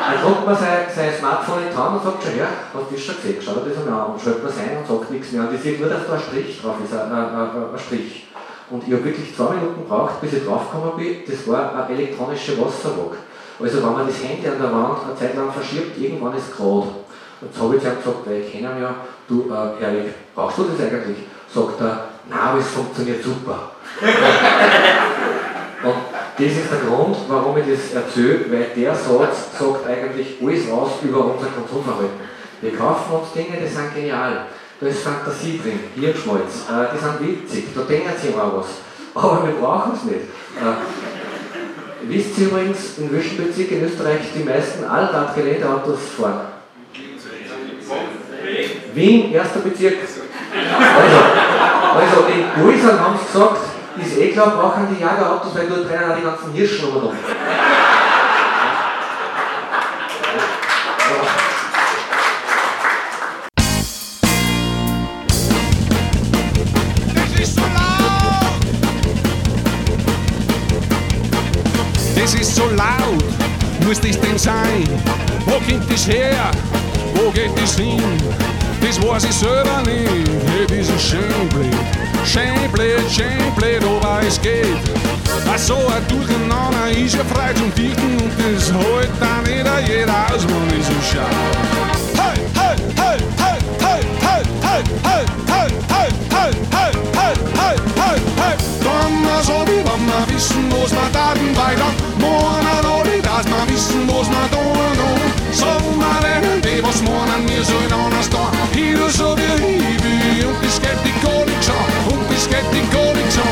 Er drückt mir sein, sein Smartphone in die Hand und sagt schon, ja, hast du das schon gesehen, schau dir das einmal an und schreibt mir sein und sagt nichts mehr. Und ich sehe nur, dass da ein Strich drauf ist, ein, ein, ein, ein Strich. Und ich habe wirklich zwei Minuten gebraucht, bis ich draufgekommen bin, das war eine elektronische Wasserwaage. Also wenn man das Handy an der Wand eine Zeit lang verschiebt, irgendwann ist es gerade. Jetzt habe ich zu gesagt, weil ich kenne ihn ja, du äh, Erik, brauchst du das eigentlich? Sagt er, nein, es funktioniert super. und das ist der Grund, warum ich das erzähle, weil der Satz sagt eigentlich alles aus über unser Konsumverhalten. Wir kaufen uns Dinge, die sind genial. Da ist Fantasie drin, Hirnschmalz, äh, die sind witzig, da denken sie mal was. Aber wir brauchen es nicht. Äh, wisst ihr übrigens, in welchem Bezirk in Österreich die meisten Allradgeländeautos fahren? Wien, erster Bezirk. Also, also in Häusern haben sie gesagt, ist eh klar, brauchen die Jagerautos, weil dort rennen auch die ganzen Hirschen rum. Das ist so laut, muss das denn sein? Wo kommt das her? Wo geht das hin? Das ich. Hey, das ist schön blöd. Schön blöd, schön blöd, aber es geht. Ach so ein Durcheinander ist ja frei zum Dichten und das holt dann nicht jeder aus, man ist so schade. Hey, hey, hey, hey, hey, hey, hey, hey, hey, hey, hey, hey, hey, hey, hey, hey. Dann so wie wenn wir wissen, was wir taten weiter. Morgen oder dass wir wissen, was wir tun und sagen wir die was morgen wir sollen anders da. Hier so wie ich will und das geht die schon und das geht die schon.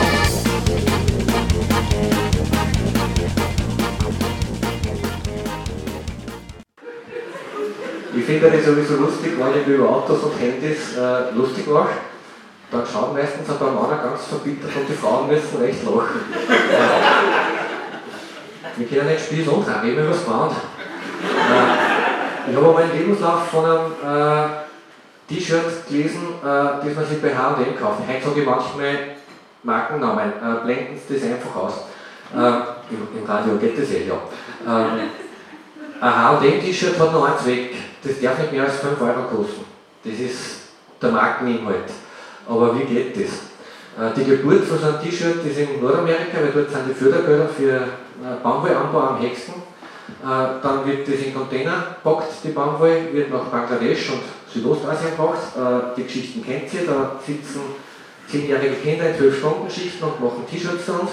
Ich finde das sowieso lustig, wenn ich über Autos und Handys äh, lustig mache. Dann schauen meistens ein paar Männer ganz verbittert und die Frauen müssen recht lachen. Wir können nicht spielen und über das Band. Äh, ich habe einmal einen Lebenslauf von einem äh, T-Shirt gelesen, äh, das man sich bei H&M kauft. Heute sage ich manchmal Markennamen, äh, blenden Sie das einfach aus. Äh, im, Im Radio geht das eh, ja. Ähm, ein H&M-T-Shirt hat nur einen Zweck, das darf nicht mehr als 5 Euro kosten. Das ist der Markeninhalt. Aber wie geht das? Äh, Die Geburt von so einem T-Shirt ist in Nordamerika, weil dort sind die Fördergelder für äh, Baumwollanbau am höchsten. Äh, Dann wird das in Container gepackt, die Baumwolle, wird nach Bangladesch und Südostasien gebracht. Äh, Die Geschichten kennt ihr, da sitzen zehnjährige Kinder in 12 Stunden Schichten und machen T-Shirts für uns.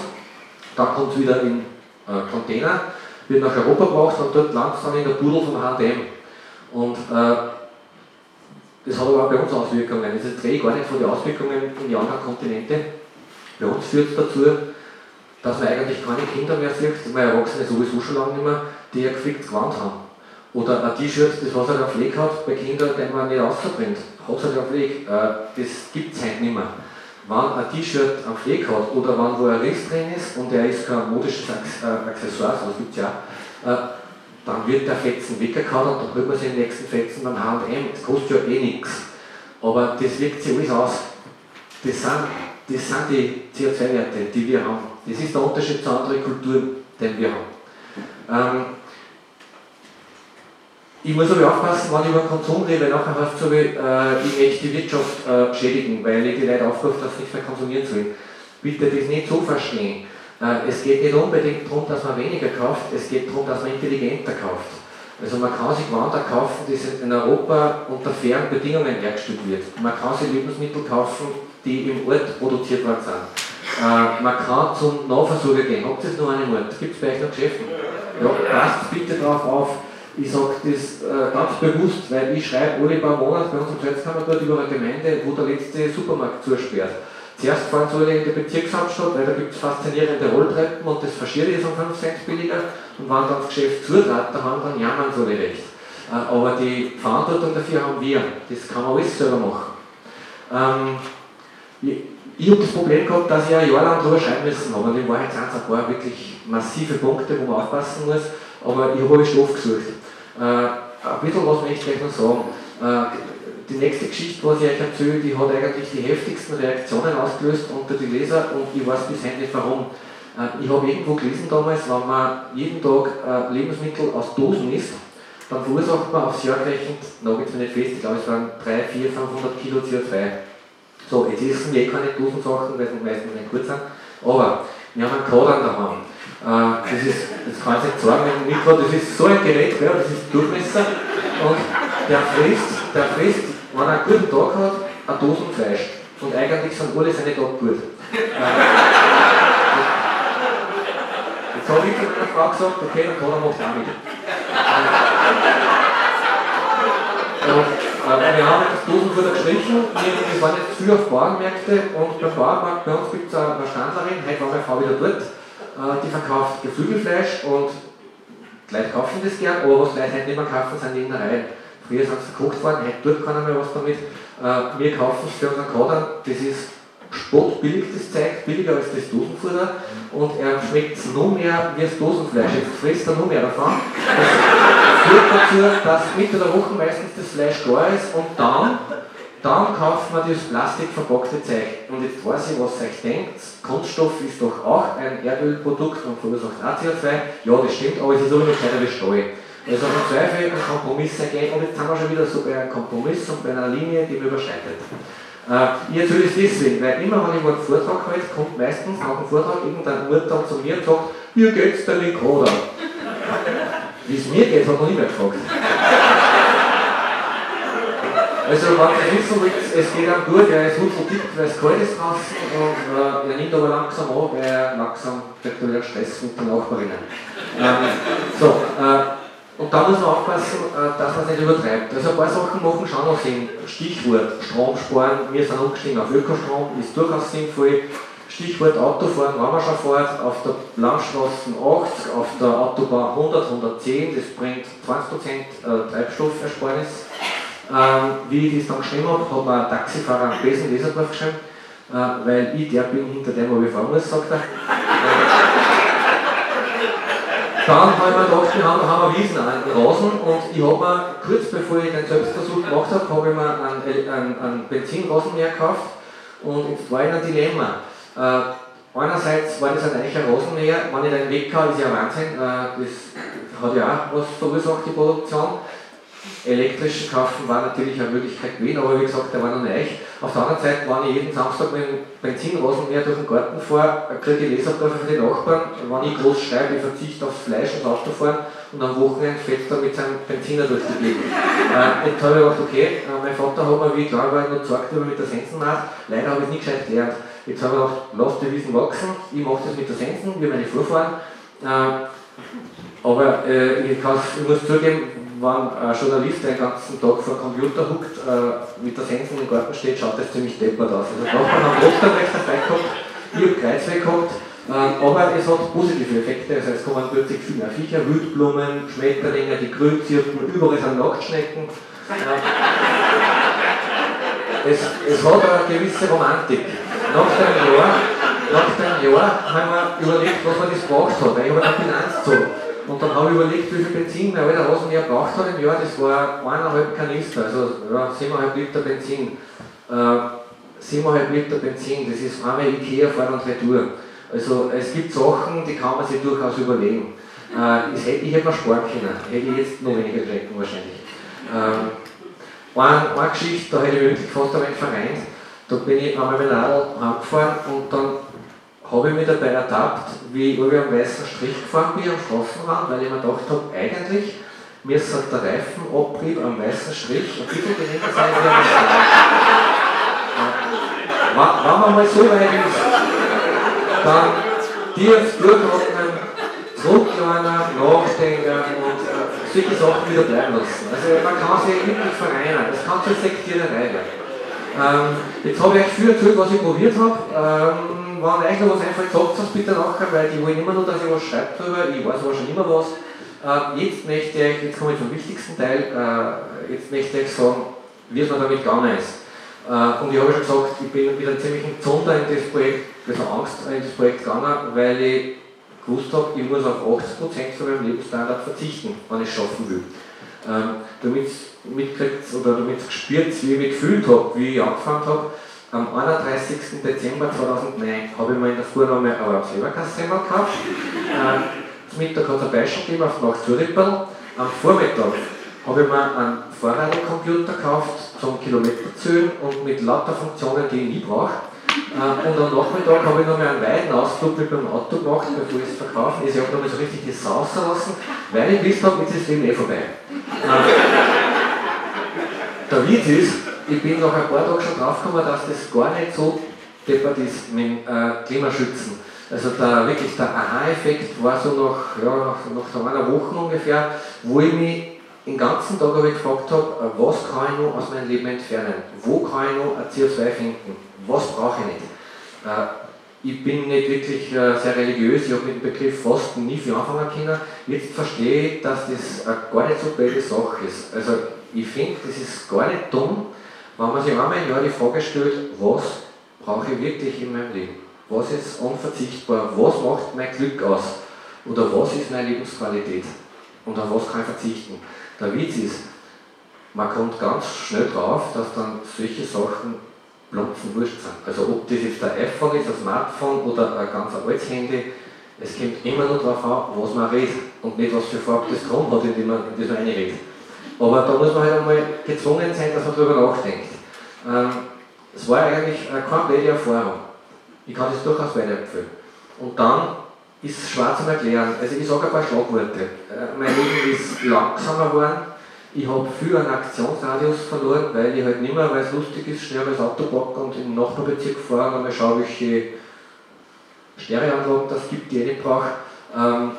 Dann kommt es wieder in äh, Container, wird nach Europa gebracht und dort landet es dann in der Pudel vom H&M. Und äh, das hat aber auch bei uns Auswirkungen. Das drehe ich gar nicht von den Auswirkungen in die anderen Kontinente. Bei uns führt es dazu, dass man eigentlich keine Kinder mehr sieht, weil Erwachsene sowieso schon lange nicht mehr, die ein geficktes Gewand haben. Oder ein T-Shirt, das was halt einen Fleck hat, bei Kindern, den man nicht rausbringt, hat es halt einen Fleck. Äh, das gibt es heute nicht mehr. Wenn ein T-Shirt einen Fleck hat oder wenn wo ein Riss drin ist und der ist kein modisches äh, Accessoire, so gibt es ja, äh, dann wird der Fetzen weggehauen und dann holt man sich den nächsten Fetzen beim H&M. Das kostet ja eh nichts. Aber das wirkt sich alles aus. Das sind, das sind die CO2-Werte, die wir haben. Das ist der Unterschied zu anderen Kulturen, den wir haben. Ähm, ich muss aber aufpassen, wenn ich über Konsum rede, weil nachher heißt es so wie, äh, ich möchte die Wirtschaft äh, schädigen, weil ich die Leute aufrufe, dass sie nicht mehr konsumieren sollen. Bitte das nicht so verstehen. Äh, es geht nicht unbedingt darum, dass man weniger kauft, es geht darum, dass man intelligenter kauft. Also man kann sich Wander kaufen, das in Europa unter fairen Bedingungen hergestellt wird. Man kann sich Lebensmittel kaufen, die im Ort produziert worden sind. Äh, man kann zum Nahversorger gehen. Habt ihr es noch einen Ort? Gibt es bei euch noch Geschäften? Ja, passt bitte darauf auf. Ich sage das äh, ganz bewusst, weil ich schreibe alle paar Monate bei uns im Salzkammer dort über eine Gemeinde, wo der letzte Supermarkt zusperrt. Zuerst fahren sie alle in die Bezirkshauptstadt, weil da gibt es faszinierende Rolltreppen und das Verschiere ist um 5 Cent billiger. Und wenn dann das Geschäft zutrat, da haben dann jammern sie alle recht. Äh, aber die Verantwortung dafür haben wir. Das kann man alles selber machen. Ähm, ich habe das Problem gehabt, dass ich ein Jahr lang drüber schreiben müssen habe. In Wahrheit es ein paar wirklich massive Punkte, wo man aufpassen muss. Aber ich habe Stoff gesucht. Äh, ein bisschen was möchte ich gleich noch sagen. Äh, die nächste Geschichte, was ich euch erzähle, die hat eigentlich die heftigsten Reaktionen ausgelöst unter die Leser und ich weiß bis heute nicht warum. Äh, ich habe irgendwo gelesen damals, wenn man jeden Tag äh, Lebensmittel aus Dosen isst, dann verursacht man aufs Jahr gerechnet, noch jetzt nicht fest, ich glaube es waren 3, 4, 500 Kilo CO2. So, jetzt essen wir eh keine Dosensachen, weil sie meistens nicht gut sind, aber wir haben einen Kodern daheim. Äh, das, ist, das kann ich nicht sagen, wenn Mikro, das ist so ein Gerät, ja, das ist Durchmesser und der frisst, der frisst, wenn er einen guten Tag hat, eine Dosen Fleisch. Und eigentlich sind alle seine Tage gut. Äh, Jetzt habe ich zu meiner Frau gesagt, okay, dann kann er macht auch mit. Und äh, wir haben das Dosenfutter gestrichen, wir waren jetzt früher auf Bauernmärkte und beim Bauernmarkt bei uns gibt es eine Standlerin, heute war meine Frau wieder dort, äh, die verkauft Geflügelfleisch und Leute kaufen das gern, aber was Leute heute nicht mehr kaufen, sind die Innereien. Früher sind sie verkocht worden, heute tut keiner mehr was damit. Äh, wir kaufen es für unseren Kader, das ist spottbillig das Zeug, billiger als das Dosenfutter und er schmeckt nur mehr wie das Dosenfleisch. Jetzt frisst er nur mehr davon. Das führt dazu, dass Mitte der Woche meistens das Fleisch da ist und dann, dann kauft man das plastikverpackte Zeug. Und jetzt weiß ich, was ihr euch denkt. Kunststoff ist doch auch ein Erdölprodukt und verursacht auch CO2. Ja, das stimmt, aber es ist auch noch keiner wie Steu. Also im Zweifel einen Kompromiss ergehen und jetzt sind wir schon wieder so bei einem Kompromiss und bei einer Linie, die man überschreitet. Äh, ich es deswegen, weil immer wenn ich einen Vortrag halte, kommt meistens nach dem Vortrag irgendein Mutter zu mir und sagt, wie geht's der Encoder? Wie es mir geht, hat noch niemand gefragt. Also wenn ihr wissen wollt, es geht ihm gut, er ist dick, weil es kalt ist draußen und äh, er nimmt aber langsam an, weil er langsam kriegt Stress mit den Nachbarinnen. Ähm, so, äh, und da muss man aufpassen, äh, dass man es nicht übertreibt. Also ein paar Sachen machen schon noch Sinn. Stichwort Strom sparen, wir sind umgestiegen auf Ökostrom, ist durchaus sinnvoll. Stichwort Autofahren, wenn man schon fährt, auf der Landstraße 80, auf der Autobahn 100, 110, das bringt 20% äh, Treibstoffersparnis. Ähm, wie ich das dann geschrieben habe, hat mir ein Taxifahrer am Besen Leserdorf geschrieben, äh, weil ich der bin, hinter dem wo ich fahren muss, sagt er. Dann habe ich mir gedacht, wir haben, haben wir an Rasen. Und ich habe mir, kurz bevor ich den Selbstversuch gemacht habe, habe ich mir einen, einen, einen Benzinrasenmäher gekauft. Und jetzt war ich in ein Dilemma. Äh, einerseits war das ein reicher Rasenmäher, wenn ich den weg kann, ist ja Wahnsinn, äh, das hat ja auch was verursacht, die Produktion elektrischen kaufen war natürlich eine Möglichkeit gewesen, aber wie gesagt, der war noch nicht. Auf der anderen Seite, wenn ich jeden Samstag mit dem Benzinrasenmäher durch den Garten fahre, kriege ich Leserbriefe von den Nachbarn, wenn ich groß schreibe, ich verzichte aufs Fleisch und Autofahren und am Wochenende fährt er mit seinem Benziner durch die Gegend. äh, jetzt habe ich gedacht, okay, äh, mein Vater hat mir, wie ich klar war, noch gesagt, wie man mit der Sensen macht. Leider habe ich es nicht gescheit gelernt. Jetzt habe ich gedacht, lass die Wiesen wachsen, ich mache das mit der Sensen, wie meine Vorfahren. Äh, aber äh, ich, ich muss zugeben, wenn ein Journalist den ganzen Tag vor dem Computer huckt, äh, mit der Sensen im Garten steht, schaut das ziemlich deppert aus. Also Nachbarn haben trotzdem recht dabei gehabt, ich habe Kreuzweg gehabt, äh, aber es hat positive Effekte, also es kommen plötzlich viel mehr Viecher, Wildblumen, Schmetterlinge, die Grünzirpen, überall sind Nacktschnecken. Äh, es, es hat eine gewisse Romantik. Nach dem Jahr, nach dem Jahr haben wir überlegt, was man das gebraucht hat, weil ich habe eine Bilanz gezogen. Und dann habe ich überlegt, wie viel Benzin mein alter Rasenmäher braucht hat im Jahr. Das war eineinhalb Kanister, also ja, 7,5 Liter Benzin. Äh, 7,5 Liter Benzin, das ist einmal Ikea fahren und Retour. Also es gibt Sachen, die kann man sich durchaus überlegen. Äh, ich hätte mir sparen können, hätte ich jetzt noch weniger gekriegt wahrscheinlich. Ähm, eine, eine Geschichte, da hätte ich wirklich fast einmal vereint. Da bin ich einmal mit dem Radl heimgefahren und dann habe ich mich dabei ertappt, wie ich über einen weißen Strich gefahren bin am Straßenrand, weil ich mir gedacht habe, eigentlich müsste der Reifenabrieb am weißen Strich ein bisschen geringer sein wie am Wenn, wenn man mal so weit ist, dann tief durchatmen, zurücklernen, nachdenken und äh, solche Sachen wieder bleiben lassen. Also man kann sich wirklich vereinen, das kann zur Sektiererei werden. Ähm, jetzt habe ich euch viel erzählt, was ich probiert habe. Ähm, wenn euch noch was einfällt, sagt es bitte nachher, weil die wollen immer nur, dass ich was schreibe darüber. Ich weiß aber schon immer was. Äh, jetzt möchte ich, jetzt komme ich zum wichtigsten Teil, äh, jetzt möchte ich sagen, wie es mir damit gegangen ist. Äh, und ich habe schon gesagt, ich bin mit einem ziemlichen Zunder in das Projekt, also Angst in das Projekt gegangen, weil ich gewusst habe, ich muss auf 80% von meinem Lebensstandard verzichten, wenn ich es schaffen will. Ähm, damit mitkriegt oder damit gespürt, wie ich mich gefühlt habe, wie ich angefangen habe. Am 31. Dezember 2009 habe ich mir in der Früh noch einmal ein Leberkassemmel gekauft. Äh, zum Mittag hat es ein Beispiel gegeben auf Nacht Zurippel. Am Vormittag habe ich mir einen Fahrradcomputer gekauft zum Kilometerzählen und mit lauter Funktionen, die ich nie brauche. Äh, und am Nachmittag habe ich noch einen weiten Ausflug mit meinem Auto gemacht, bevor ich es verkaufe. Ich habe noch mal so richtig die Sau lassen, weil ich gewusst jetzt ist das Leben eh vorbei. Äh, der Witz ist, ich bin nach ein paar Tagen schon draufgekommen, dass das gar nicht so deppert ist mit dem äh, Klimaschützen. Also der, wirklich der Aha-Effekt war so nach, ja, nach so einer Woche ungefähr, wo ich mich den ganzen Tag ich gefragt habe, äh, was kann ich noch aus meinem Leben entfernen? Wo kann ich noch ein CO2 finden? Was brauche ich nicht? Äh, ich bin nicht wirklich äh, sehr religiös, ich habe mit dem Begriff Fasten nie viel anfangen können. Jetzt verstehe ich, dass das eine gar nicht so blöde Sache ist. Also ich finde, das ist gar nicht dumm, wenn man sich einmal im Jahr die Frage stellt, was brauche ich wirklich in meinem Leben? Was ist unverzichtbar? Was macht mein Glück aus? Oder was ist meine Lebensqualität? Und auf was kann ich verzichten? Der Witz ist, man kommt ganz schnell drauf, dass dann solche Sachen Plumpsen wurscht sind. Also ob das jetzt der iPhone ist, ein Smartphone oder ein ganz altes Handy, es kommt immer nur darauf an, was man redet und nicht was für Farbe das Chrom hat, in dem man, in das man reinredet. Aber da muss man halt einmal gezwungen sein, dass man darüber nachdenkt. Ähm, es war eigentlich keine blöde Erfahrung. Ich kann das durchaus weiterempfehlen. Und dann ist es schwer zu erklären. Also ich sage ein paar Schlagworte. Äh, mein Leben ist langsamer geworden. Ich habe viel an Aktionsradius verloren, weil ich halt nicht mehr, weil es lustig ist, schnell das Auto packe und in den Nachbarbezirk fahre und einmal schaue, welche Stereoanlagen das gibt, die ich nicht brauche. Ähm,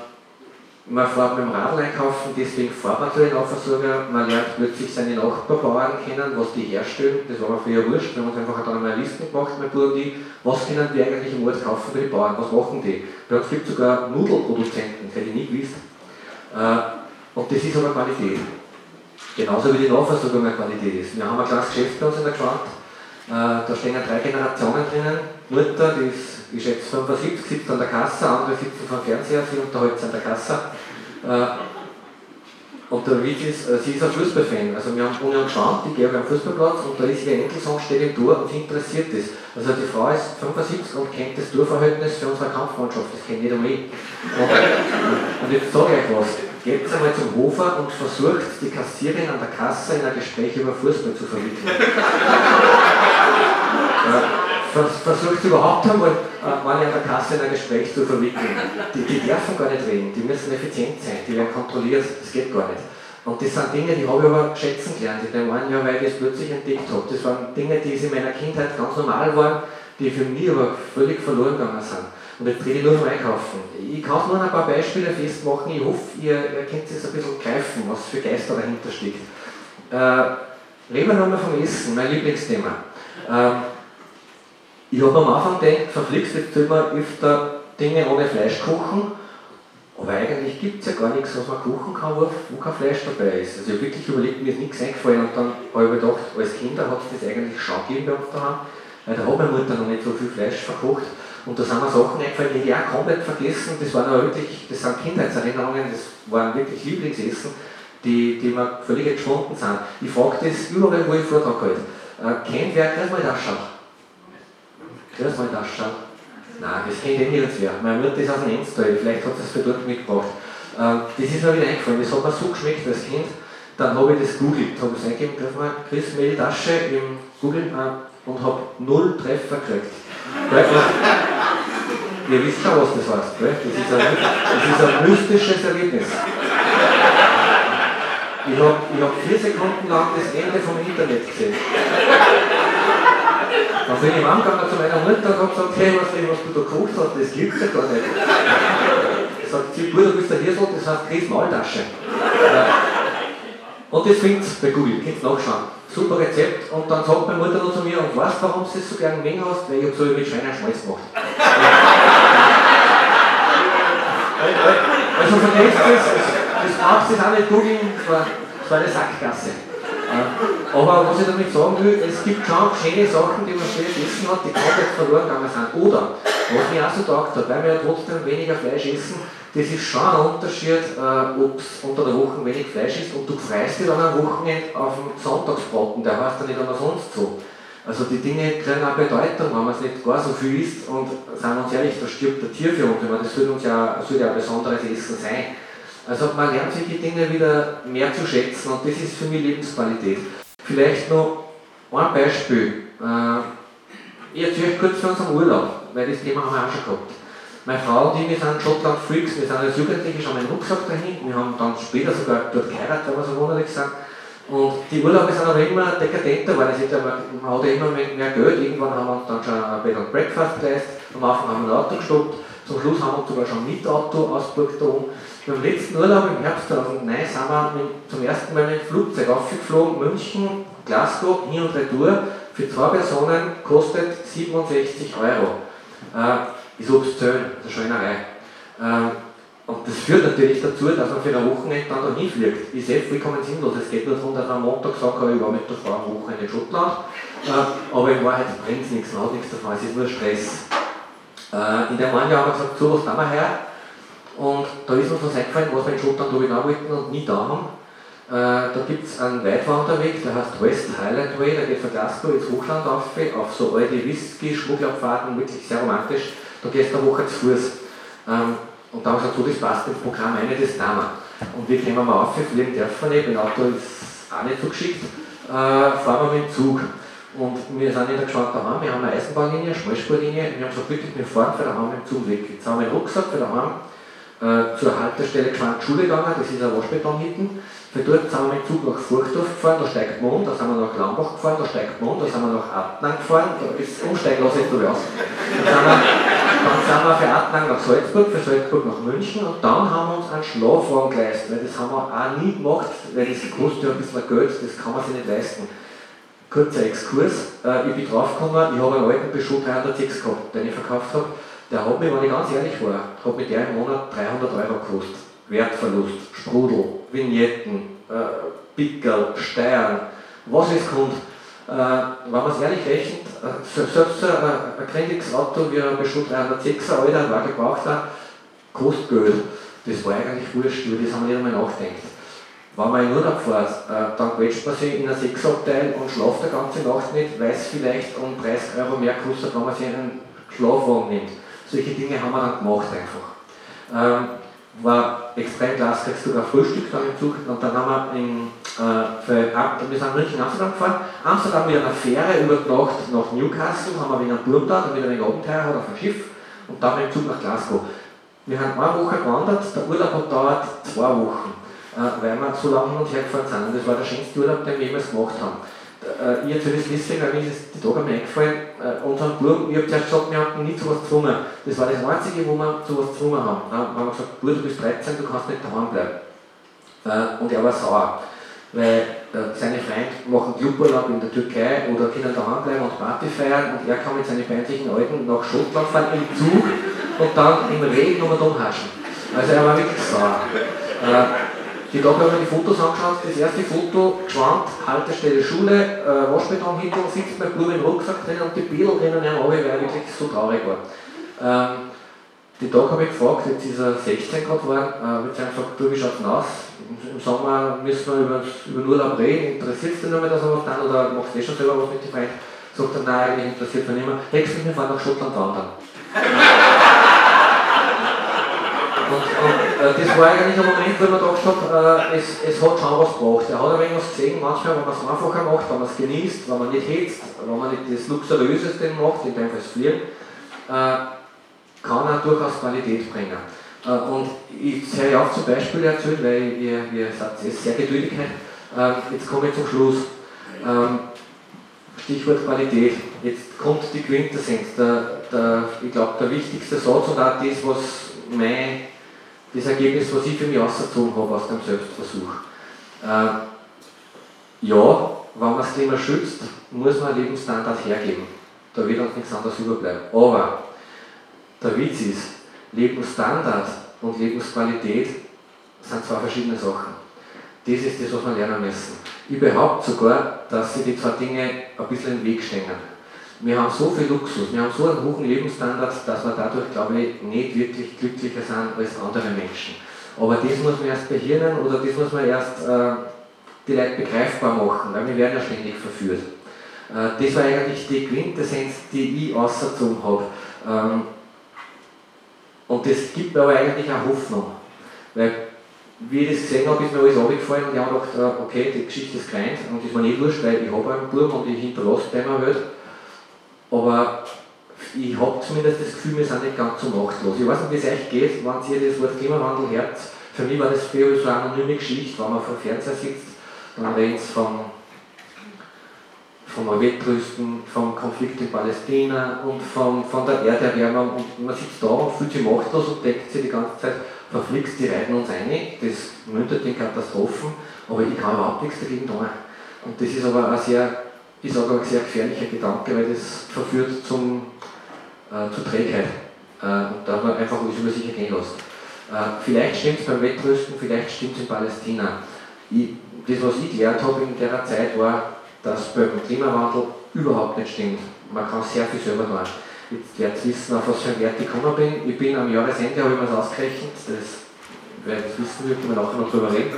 man fährt mit dem Radl einkaufen, deswegen fährt man zu den Nahversorger, man lernt plötzlich seine Nachbarbauern kennen, was die herstellen, das war mir früher wurscht, wir haben uns einfach dann eine Liste gemacht, mein Bruder und ich, was können wir eigentlich im Ort kaufen für die Bauern, was machen die? Bei uns gibt es sogar Nudelproduzenten, das hätte ich nie gewusst. Äh, und das ist aber Qualität. Genauso wie die Nahversorgung eine Qualität ist. Wir haben ein kleines Geschäft bei uns in der Gewand, äh, da stehen drei Generationen drinnen, Mutter, die ist ich schätze 75, sitzt an der Kasse, andere sitzen vor dem Fernseher, sie unterhalten sich an der Kasse. Äh, und der Witz ist, äh, sie ist ein Fußballfan. Also wir haben ohne geschaut, die gehe am Fußballplatz und da ist ihr Enkelsohn steht im Tor und sie interessiert das. Also die Frau ist 75 und kennt das Torverhältnis für unsere Kampfmannschaft, das kennt jeder mehr. Und, und jetzt sage ich euch was. Geht einmal zum Hofer und versucht die Kassierin an der Kasse in ein Gespräch über Fußball zu verwickeln. versucht überhaupt einmal, äh, ich an der Kasse in ein Gespräch zu verwickeln. Die, die dürfen gar nicht reden, die müssen effizient sein, die werden kontrolliert, das geht gar nicht. Und das sind Dinge, die habe ich aber schätzen gelernt in dem einen Jahr, weil ich das plötzlich entdeckt habe. Das waren Dinge, die in meiner Kindheit ganz normal waren, die für mich aber völlig verloren gegangen sind. Und jetzt drehe ich nur vom Einkaufen. Ich kann nur ein paar Beispiele festmachen. Ich hoffe, ihr, ihr könnt es ein bisschen greifen, was für Geister dahinter steckt. Äh, reden wir nochmal vom Essen, mein Lieblingsthema. Ähm, ich habe am Anfang gedacht, verflixt, jetzt tun wir öfter Dinge ohne Fleisch kochen, aber eigentlich gibt es ja gar nichts, was man kochen kann, wo, wo kein Fleisch dabei ist. Also ich habe wirklich überlegt, mir ist nichts eingefallen und dann habe ich gedacht, als Kinder hat es das eigentlich schon gegeben bei uns daheim, weil da hat meine Mutter noch nicht so viel Fleisch verkocht. Und da sind mir Sachen eingefallen, die ich auch komplett vergessen. Das waren aber wirklich, das sind Kindheitserinnerungen, das waren wirklich Lieblingsessen, die, die mir völlig entschwunden sind. Ich frage das überall, wo ich Vortrag halte. Äh, kennt wer gleich mal das? Lass mal das schauen. Nein, das kennt eh nirgends. Meine Mutter ist aus dem Enstal, vielleicht hat es für dort mitgebracht. Ähm, das ist mir wieder eingefallen, das hat mir so geschmeckt als Kind. Dann habe ich das googelt, habe es eingegeben, griff mal Chris Mehltasche im Google äh, und habe null Treffer gekriegt. Ihr wisst schon, was das heißt. Das, ist ein, das ist ein mystisches Erlebnis. Ich habe hab vier Sekunden lang das Ende vom Internet gesehen. Dann bin ich heimgegangen zu meiner Mutter und habe gesagt, hey, was, was du da gekocht hast, das gibt es ja gar nicht. Ich sage, sie, Bruder, du bist der Hirsel, das heißt Chris Maultasche. Und das findet bei Google, könnt ihr nachschauen. Super Rezept. Und dann sagt meine Mutter noch zu mir, und weißt du, warum du es so gerne mengen hast? Weil ich habe so mit Schweineschmalz gemacht. also vergesst das, das brauchst du auch nicht googeln, das war eine Sackgasse. Aber was ich damit sagen will, es gibt schon schöne Sachen, die man früher gegessen hat, die komplett verloren gegangen sind. Oder Was mir auch so taugt hat, weil wir ja trotzdem weniger Fleisch essen, das ist schon ein Unterschied, äh, ob es unter der Woche wenig Fleisch ist und du freust dich dann am Wochenende auf dem Sonntagsbraten, der heißt dann nicht immer sonst so. Also die Dinge kriegen auch Bedeutung, wenn man es nicht gar so viel isst und seien wir uns ehrlich, da stirbt der Tier für uns, meine, das soll uns ja, soll ja ein besonderes Essen sein. Also man lernt die Dinge wieder mehr zu schätzen und das ist für mich Lebensqualität. Vielleicht noch ein Beispiel. Äh, ich erzähle euch kurz von unserem Urlaub, weil das Thema haben wir auch schon gehabt. Meine Frau und ich, wir sind Schottland-Freaks, wir sind als Jugendliche schon mit dem Rucksack dahin, wir haben dann später sogar dort geheiratet, wenn man so wunderlich sagt. Und die Urlaube sind aber immer dekadenter, weil es man, hat ja immer mehr, Geld. Irgendwann haben wir uns dann schon ein Bed and Breakfast geleistet, am Anfang haben wir ein Auto gestoppt, zum Schluss haben wir sogar schon ein Mietauto ausgebucht da oben. Beim letzten Urlaub im Herbst 2009 sind wir zum ersten Mal mit dem Flugzeug aufgeflogen, München, Glasgow, hin und retour, für zwei Personen kostet 67 Euro. Äh, ist obszön, ist eine Schweinerei. Ähm, und das führt natürlich dazu, dass man für ein Wochenende dann da hinfliegt. Ist eh vollkommen sinnlos. Es geht nur darum, dass man am Montag sagt, ich war mit der Frau am Wochenende in Schottland. Äh, aber in Wahrheit brennt es nichts, man hat nichts davon, es ist nur Stress. Äh, in einen Jahr haben wir gesagt, so was tun wir her. Und da ist uns was eingefallen, was wir in Schottland genau wollten und nie da haben. Äh, da gibt es einen Weitwanderweg, der heißt West Highland Way, der geht von Glasgow ins Hochland auf, auf so alte Whisky-Schmugglerpfaden, wirklich sehr romantisch. Da gehst du eine Woche zu Fuß. Ähm, und da haben wir gesagt, so, das passt ins Programm eine, das tun wir. Und wir kommen mal auf, wir fliegen dürfen nicht, mein Auto ist auch nicht so geschickt, äh, fahren wir mit dem Zug. Und wir sind in der Geschwand daheim, wir haben eine Eisenbahnlinie, eine Schmalspurlinie, wir haben gesagt, wirklich, wir fahren für daheim mit dem Zug weg. Jetzt haben wir einen Rucksack für daheim äh, zur Haltestelle Schule gegangen, das ist ein Waschbeton hinten. Von dort sind wir mit dem Zug nach Furchdorf gefahren, da steigt man um, da sind wir nach Lambach gefahren, da steigt man um, da sind wir nach Adnang gefahren, da ist umsteigen lasse ich du aus. Dann sind, wir, für Adnang nach Salzburg, für Salzburg nach München und dann haben wir uns einen Schlafwagen geleistet, weil das haben wir auch nie gemacht, weil das kostet ja ein bisschen Geld, das kann man sich nicht leisten. Kurzer Exkurs, äh, ich bin draufgekommen, ich habe einen alten Peugeot 306 gehabt, den ich verkauft habe, der hat mich, wenn ich ganz ehrlich war, hat mit der im Monat 300 Euro gekostet. Wertverlust, Sprudel, Vignetten, äh, Pickel, Steuern, was es kommt. Äh, wenn man es ehrlich rechnet, äh, selbst äh, ein kränkiges Auto wie ein Peugeot 306er, alter, war gebraucht, kostet Geld. Das war eigentlich wurscht, über das haben wir nicht einmal nachgedacht. Wenn man in Urlaub fährt, äh, dann quetscht man sich in ein Sechsabteil und schlaft die ganze Nacht nicht, weil es vielleicht um 30 Euro mehr kostet, wenn man sich einen Schlafwagen nimmt. Solche Dinge haben wir dann gemacht einfach. Ähm, war extrem klasse, kriegst sogar Frühstück dann im Zug und dann haben wir in, äh, für, wir sind München Amsterdam gefahren, Amsterdam mit einer Fähre über Nacht nach Newcastle, haben wir wieder einen Burm da, dann wieder ein Abenteuer hat auf dem Schiff und dann mit dem Zug nach Glasgow. Wir haben eine Woche gewandert, der Urlaub hat dauert zwei Wochen, äh, weil wir so lange hin und her gefahren sind und das war der schönste Urlaub, den wir jemals gemacht haben äh, das deswegen, weil mir ist die Tage mir eingefallen, äh, unseren Buben, ich habe zuerst gesagt, wir haben nie zu was gezwungen. Das war das Einzige, wo wir zu was gezwungen haben. Dann haben wir gesagt, Bub, du bist 13, du kannst nicht daheim bleiben. Äh, und er war sauer, weil äh, seine Freunde machen Cluburlaub in der Türkei oder können daheim bleiben und Party feiern und er kann mit seinen feindlichen Alten nach Schottland fahren im Zug und dann im Regen um und umhaschen. Also er war wirklich sauer. Äh, die Tage haben wir die Fotos angeschaut. Das erste Foto, Schwand, Haltestelle Schule, äh, Waschbeton hinter uns sitzt Bub im Rucksack drin und die Bilder drinnen alle, weil er wirklich so traurig war. Ähm, die Tag habe ich gefragt, jetzt ist er 16 gerade geworden, äh, mit seinem gesagt, du, wie schaut es aus? Im Sommer müssen wir über, über Urlaub reden, interessiert es dich nur mehr, dass er was dann oder machst du eh schon selber was mit den Freunden? Sagt er, nein, eigentlich interessiert mich nicht mehr. Nächstes Mal fahren nach Schottland wandern. Äh, das war eigentlich ein Moment, wo ich mir gedacht habe, äh, es, es hat schon was gebracht. Er hat ein wenig was gesehen, manchmal, wenn man es einfacher macht, wenn man es genießt, wenn man nicht hetzt, wenn man nicht das Luxuriöseste macht, in dem Fall das Fliegen, äh, kann er durchaus Qualität bringen. Und ich höre auf zum Beispiel erzählt, weil ihr, ihr seid sehr geduldig. Äh, jetzt komme ich zum Schluss. Ähm, Stichwort Qualität. Jetzt kommt die Quintessenz. Der, der, ich glaube, der wichtigste Satz und auch das, was mein das Ergebnis, was ich für mich ausgezogen habe aus dem Selbstversuch. Äh, ja, wenn man das Klima schützt, muss man einen Lebensstandard hergeben. Da wird uns nichts anderes überbleiben. Aber der Witz ist, Lebensstandard und Lebensqualität sind zwei verschiedene Sachen. Das ist das, was wir lernen müssen. Ich behaupte sogar, dass sie die zwei Dinge ein bisschen im Weg stehen. Wir haben so viel Luxus, wir haben so einen hohen Lebensstandard, dass wir dadurch, glaube ich, nicht wirklich glücklicher sind als andere Menschen. Aber das muss man erst behirnen oder das muss man erst äh, die Leute begreifbar machen, weil wir werden ja ständig verführt. Äh, das war eigentlich die Quintessenz, die ich ausgezogen habe. Ähm, und das gibt mir aber eigentlich auch Hoffnung. Weil, wie ich das gesehen habe, ist mir alles runtergefallen und ich habe gedacht, äh, okay, die Geschichte ist klein und ist mir nicht wurscht, weil ich habe einen Buben und ich hinterlasse den mal Welt. Aber ich habe zumindest das Gefühl, wir sind nicht ganz so machtlos. Ich weiß nicht, wie es euch geht, wenn ihr das Wort Klimawandel hört. Für mich war das früher so eine anonyme Geschichte, wenn man vor dem Fernseher sitzt, dann reden sie vom, vom Wettrüsten, vom Konflikt in Palästina und vom, von der Erderwärmung und man sitzt da und fühlt sich machtlos und denkt sich die ganze Zeit, verflixt, die reiten uns ein, das mündet in Katastrophen, aber ich kann überhaupt nichts dagegen tun. Und das ist aber ein sehr, ich sage ein sehr gefährlicher Gedanke, weil das verführt zum, äh, zur Trägheit. Äh, und da man einfach alles über sich ergehen lässt. Äh, vielleicht stimmt es beim Wettrüsten, vielleicht stimmt es in Palästina. Ich, das, was ich gelernt habe in der Zeit, war, dass beim Klimawandel überhaupt nicht stimmt. Man kann sehr viel selber tun. Jetzt werdet ihr wissen, auf was für ein Wert ich gekommen bin. Ich bin am Jahresende, habe ich mir das ausgerechnet, das, wer das wissen will, können wir nachher noch drüber reden.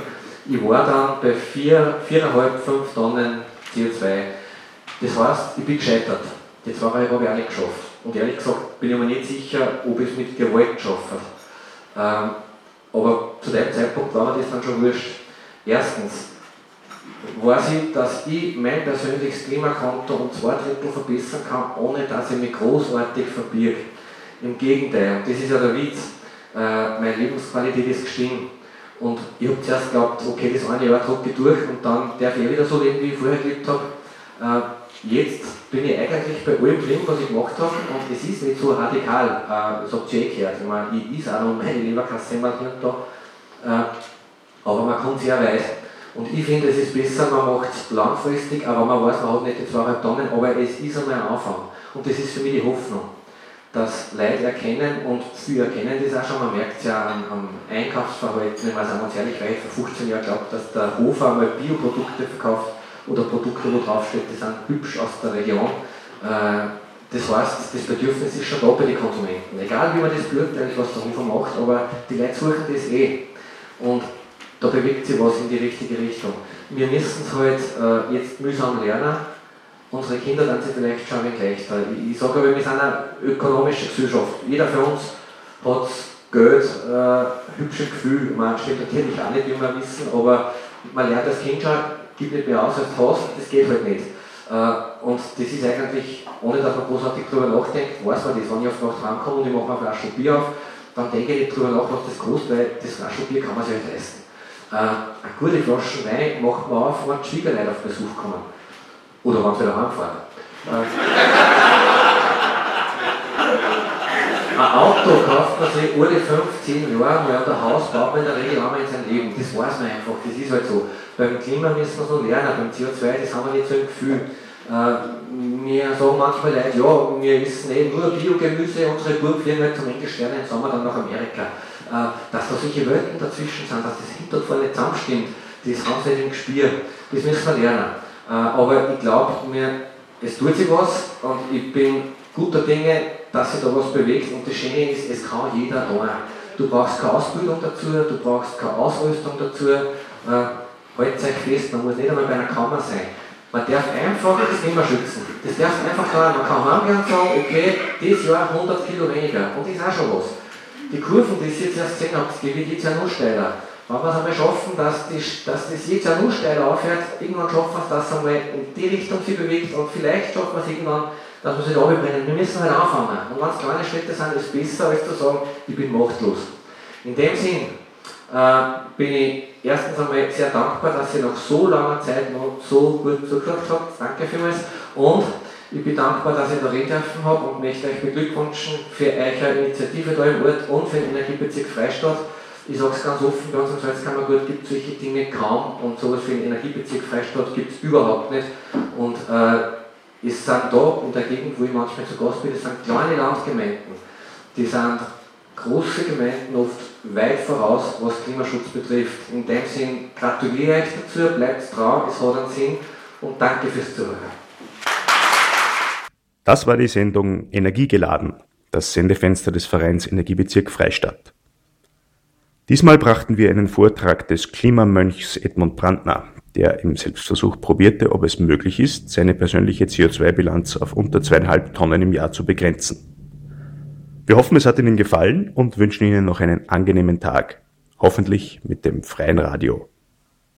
Ich war dann bei 4,5, 5 Tonnen CO2. Das heißt, ich bin gescheitert. Die zwei habe ich auch nicht geschafft. Und ehrlich gesagt bin ich mir nicht sicher, ob ich es mit Gewalt geschafft habe. Ähm, aber zu dem Zeitpunkt war mir das dann schon wurscht. Erstens weiß ich, dass ich mein persönliches Klimakonto um zwei Drittel verbessern kann, ohne dass ich mich großartig verbirge. Im Gegenteil, und das ist ja der Witz, äh, meine Lebensqualität ist gestiegen. Und ich habe zuerst geglaubt, okay, das eine Jahr trage ich durch und dann darf ich wieder so leben, wie ich vorher gelebt habe. Äh, jetzt bin ich eigentlich bei allem drin, was ich gemacht habe und es ist nicht so radikal, äh, habt ihr eh gehört. Ich meine, ich is auch noch meine Leberkasse und da, äh, aber man kommt sehr weit. Und ich finde, es ist besser, man macht es langfristig, aber man weiß, man hat nicht die zweieinhalb Tonnen, aber es ist einmal ein Anfang. Und das ist für mich die Hoffnung, dass Leute erkennen, und sie erkennen das auch schon, man merkt es ja am, am Einkaufsverhalten, wenn wir uns ehrlich, weil ich vor 15 Jahren glaubt, dass der Hofer einmal Bioprodukte verkauft, oder Produkte, wo draufsteht, die sind hübsch aus der Region. Äh, das heißt, das Bedürfnis ist schon da bei den Konsumenten. Egal wie man das beurteilt, was der macht, aber die Leute suchen das eh. Und da bewegt sich was in die richtige Richtung. Wir müssen es halt äh, jetzt mühsam lernen. Unsere Kinder dann sie vielleicht schon ein leichter. Ich, sage aber, wir sind eine ökonomische Gesellschaft. Jeder von uns hat Geld, äh, hübsche Gefühl. Man stimmt natürlich auch nicht, wie wir wissen, aber man lernt als Kind schon, gib nicht mehr aus, als du hast, das geht halt nicht. Äh, und das ist eigentlich, ohne dass man großartig darüber nachdenkt, weiß man das. Wenn ich auf Nacht heimkomme und ich mache eine Flasche Bier auf, dann denke ich nicht darüber nach, was das kostet, weil das Flasche Bier kann man sich halt leisten. Äh, eine gute Flasche Wein macht man auf, wenn die Schwiegerleute auf Besuch kommen. Oder wenn sie wieder heimfahren. Äh, ein Auto kauft man sich alle 15 Jahre, weil ein Haus baut man in der Regel einmal in seinem Leben. Das weiß man einfach, das ist halt so. Beim Klima müssen wir noch lernen, beim CO2, das haben wir nicht so im Gefühl. Äh, mir sagen manchmal Leute, ja, wir essen eh nur Biogemüse, unsere Burg fliegen halt zum Enkelstern im Sommer dann nach Amerika. Äh, dass da solche Welten dazwischen sind, dass das hinter und vorne zusammenstimmt, das haben sie nicht im Gespür. Das müssen wir lernen. Äh, aber ich glaube, es tut sich was und ich bin guter Dinge, dass sich da was bewegt und das Schöne ist, es kann jeder tun. Du brauchst keine Ausbildung dazu, du brauchst keine Ausrüstung dazu. Äh, Halt euch fest, man muss nicht einmal bei einer Kammer sein. Man darf einfach das Klima schützen. Das darf einfach sagen, man kann hingehen und sagen, okay, dieses Jahr 100 Kilo weniger. Und das ist auch schon was die Kurven, die ihr jetzt erst gesehen habt, die wird jetzt ja noch steiler. Wenn wir es einmal schaffen, dass, die, dass das jetzt ja noch steiler aufhört, irgendwann schaffen wir es, dass es einmal in die Richtung sich bewegt und vielleicht schaffen wir es irgendwann, dass wir es wieder runterbringen. Wir müssen halt anfangen. Und wenn es kleine Schritte sind, ist es besser, als zu sagen, ich bin machtlos. In dem Sinn äh, bin ich erstens einmal sehr dankbar, dass ihr nach so langer Zeit noch so gut zugehört habt. Danke vielmals. Und ich bin dankbar, dass ich da reden dürfen habe und möchte euch beglückwünschen für eure Initiative da im Ort und für den Energiebezirk Freistadt. Ich sage es ganz offen, bei uns im Salzkammergut gibt es solche Dinge kaum und sowas für den Energiebezirk Freistadt gibt es überhaupt nicht. Und äh, es sind da in der Gegend, wo ich manchmal zu Gast bin, es sind kleine Landgemeinden, die sind große Gemeinden oft weit voraus, was Klimaschutz betrifft. In dem Sinn gratuliere ich dazu, bleibt dran, es hat einen Sinn und danke fürs Zuhören. Das war die Sendung Energiegeladen, das Sendefenster des Vereins Energiebezirk Freistadt. Diesmal brachten wir einen Vortrag des Klimamönchs Edmund Brandner, der im Selbstversuch probierte, ob es möglich ist, seine persönliche CO2-Bilanz auf unter zweieinhalb Tonnen im Jahr zu begrenzen. Wir hoffen, es hat Ihnen gefallen und wünschen Ihnen noch einen angenehmen Tag, hoffentlich mit dem freien Radio.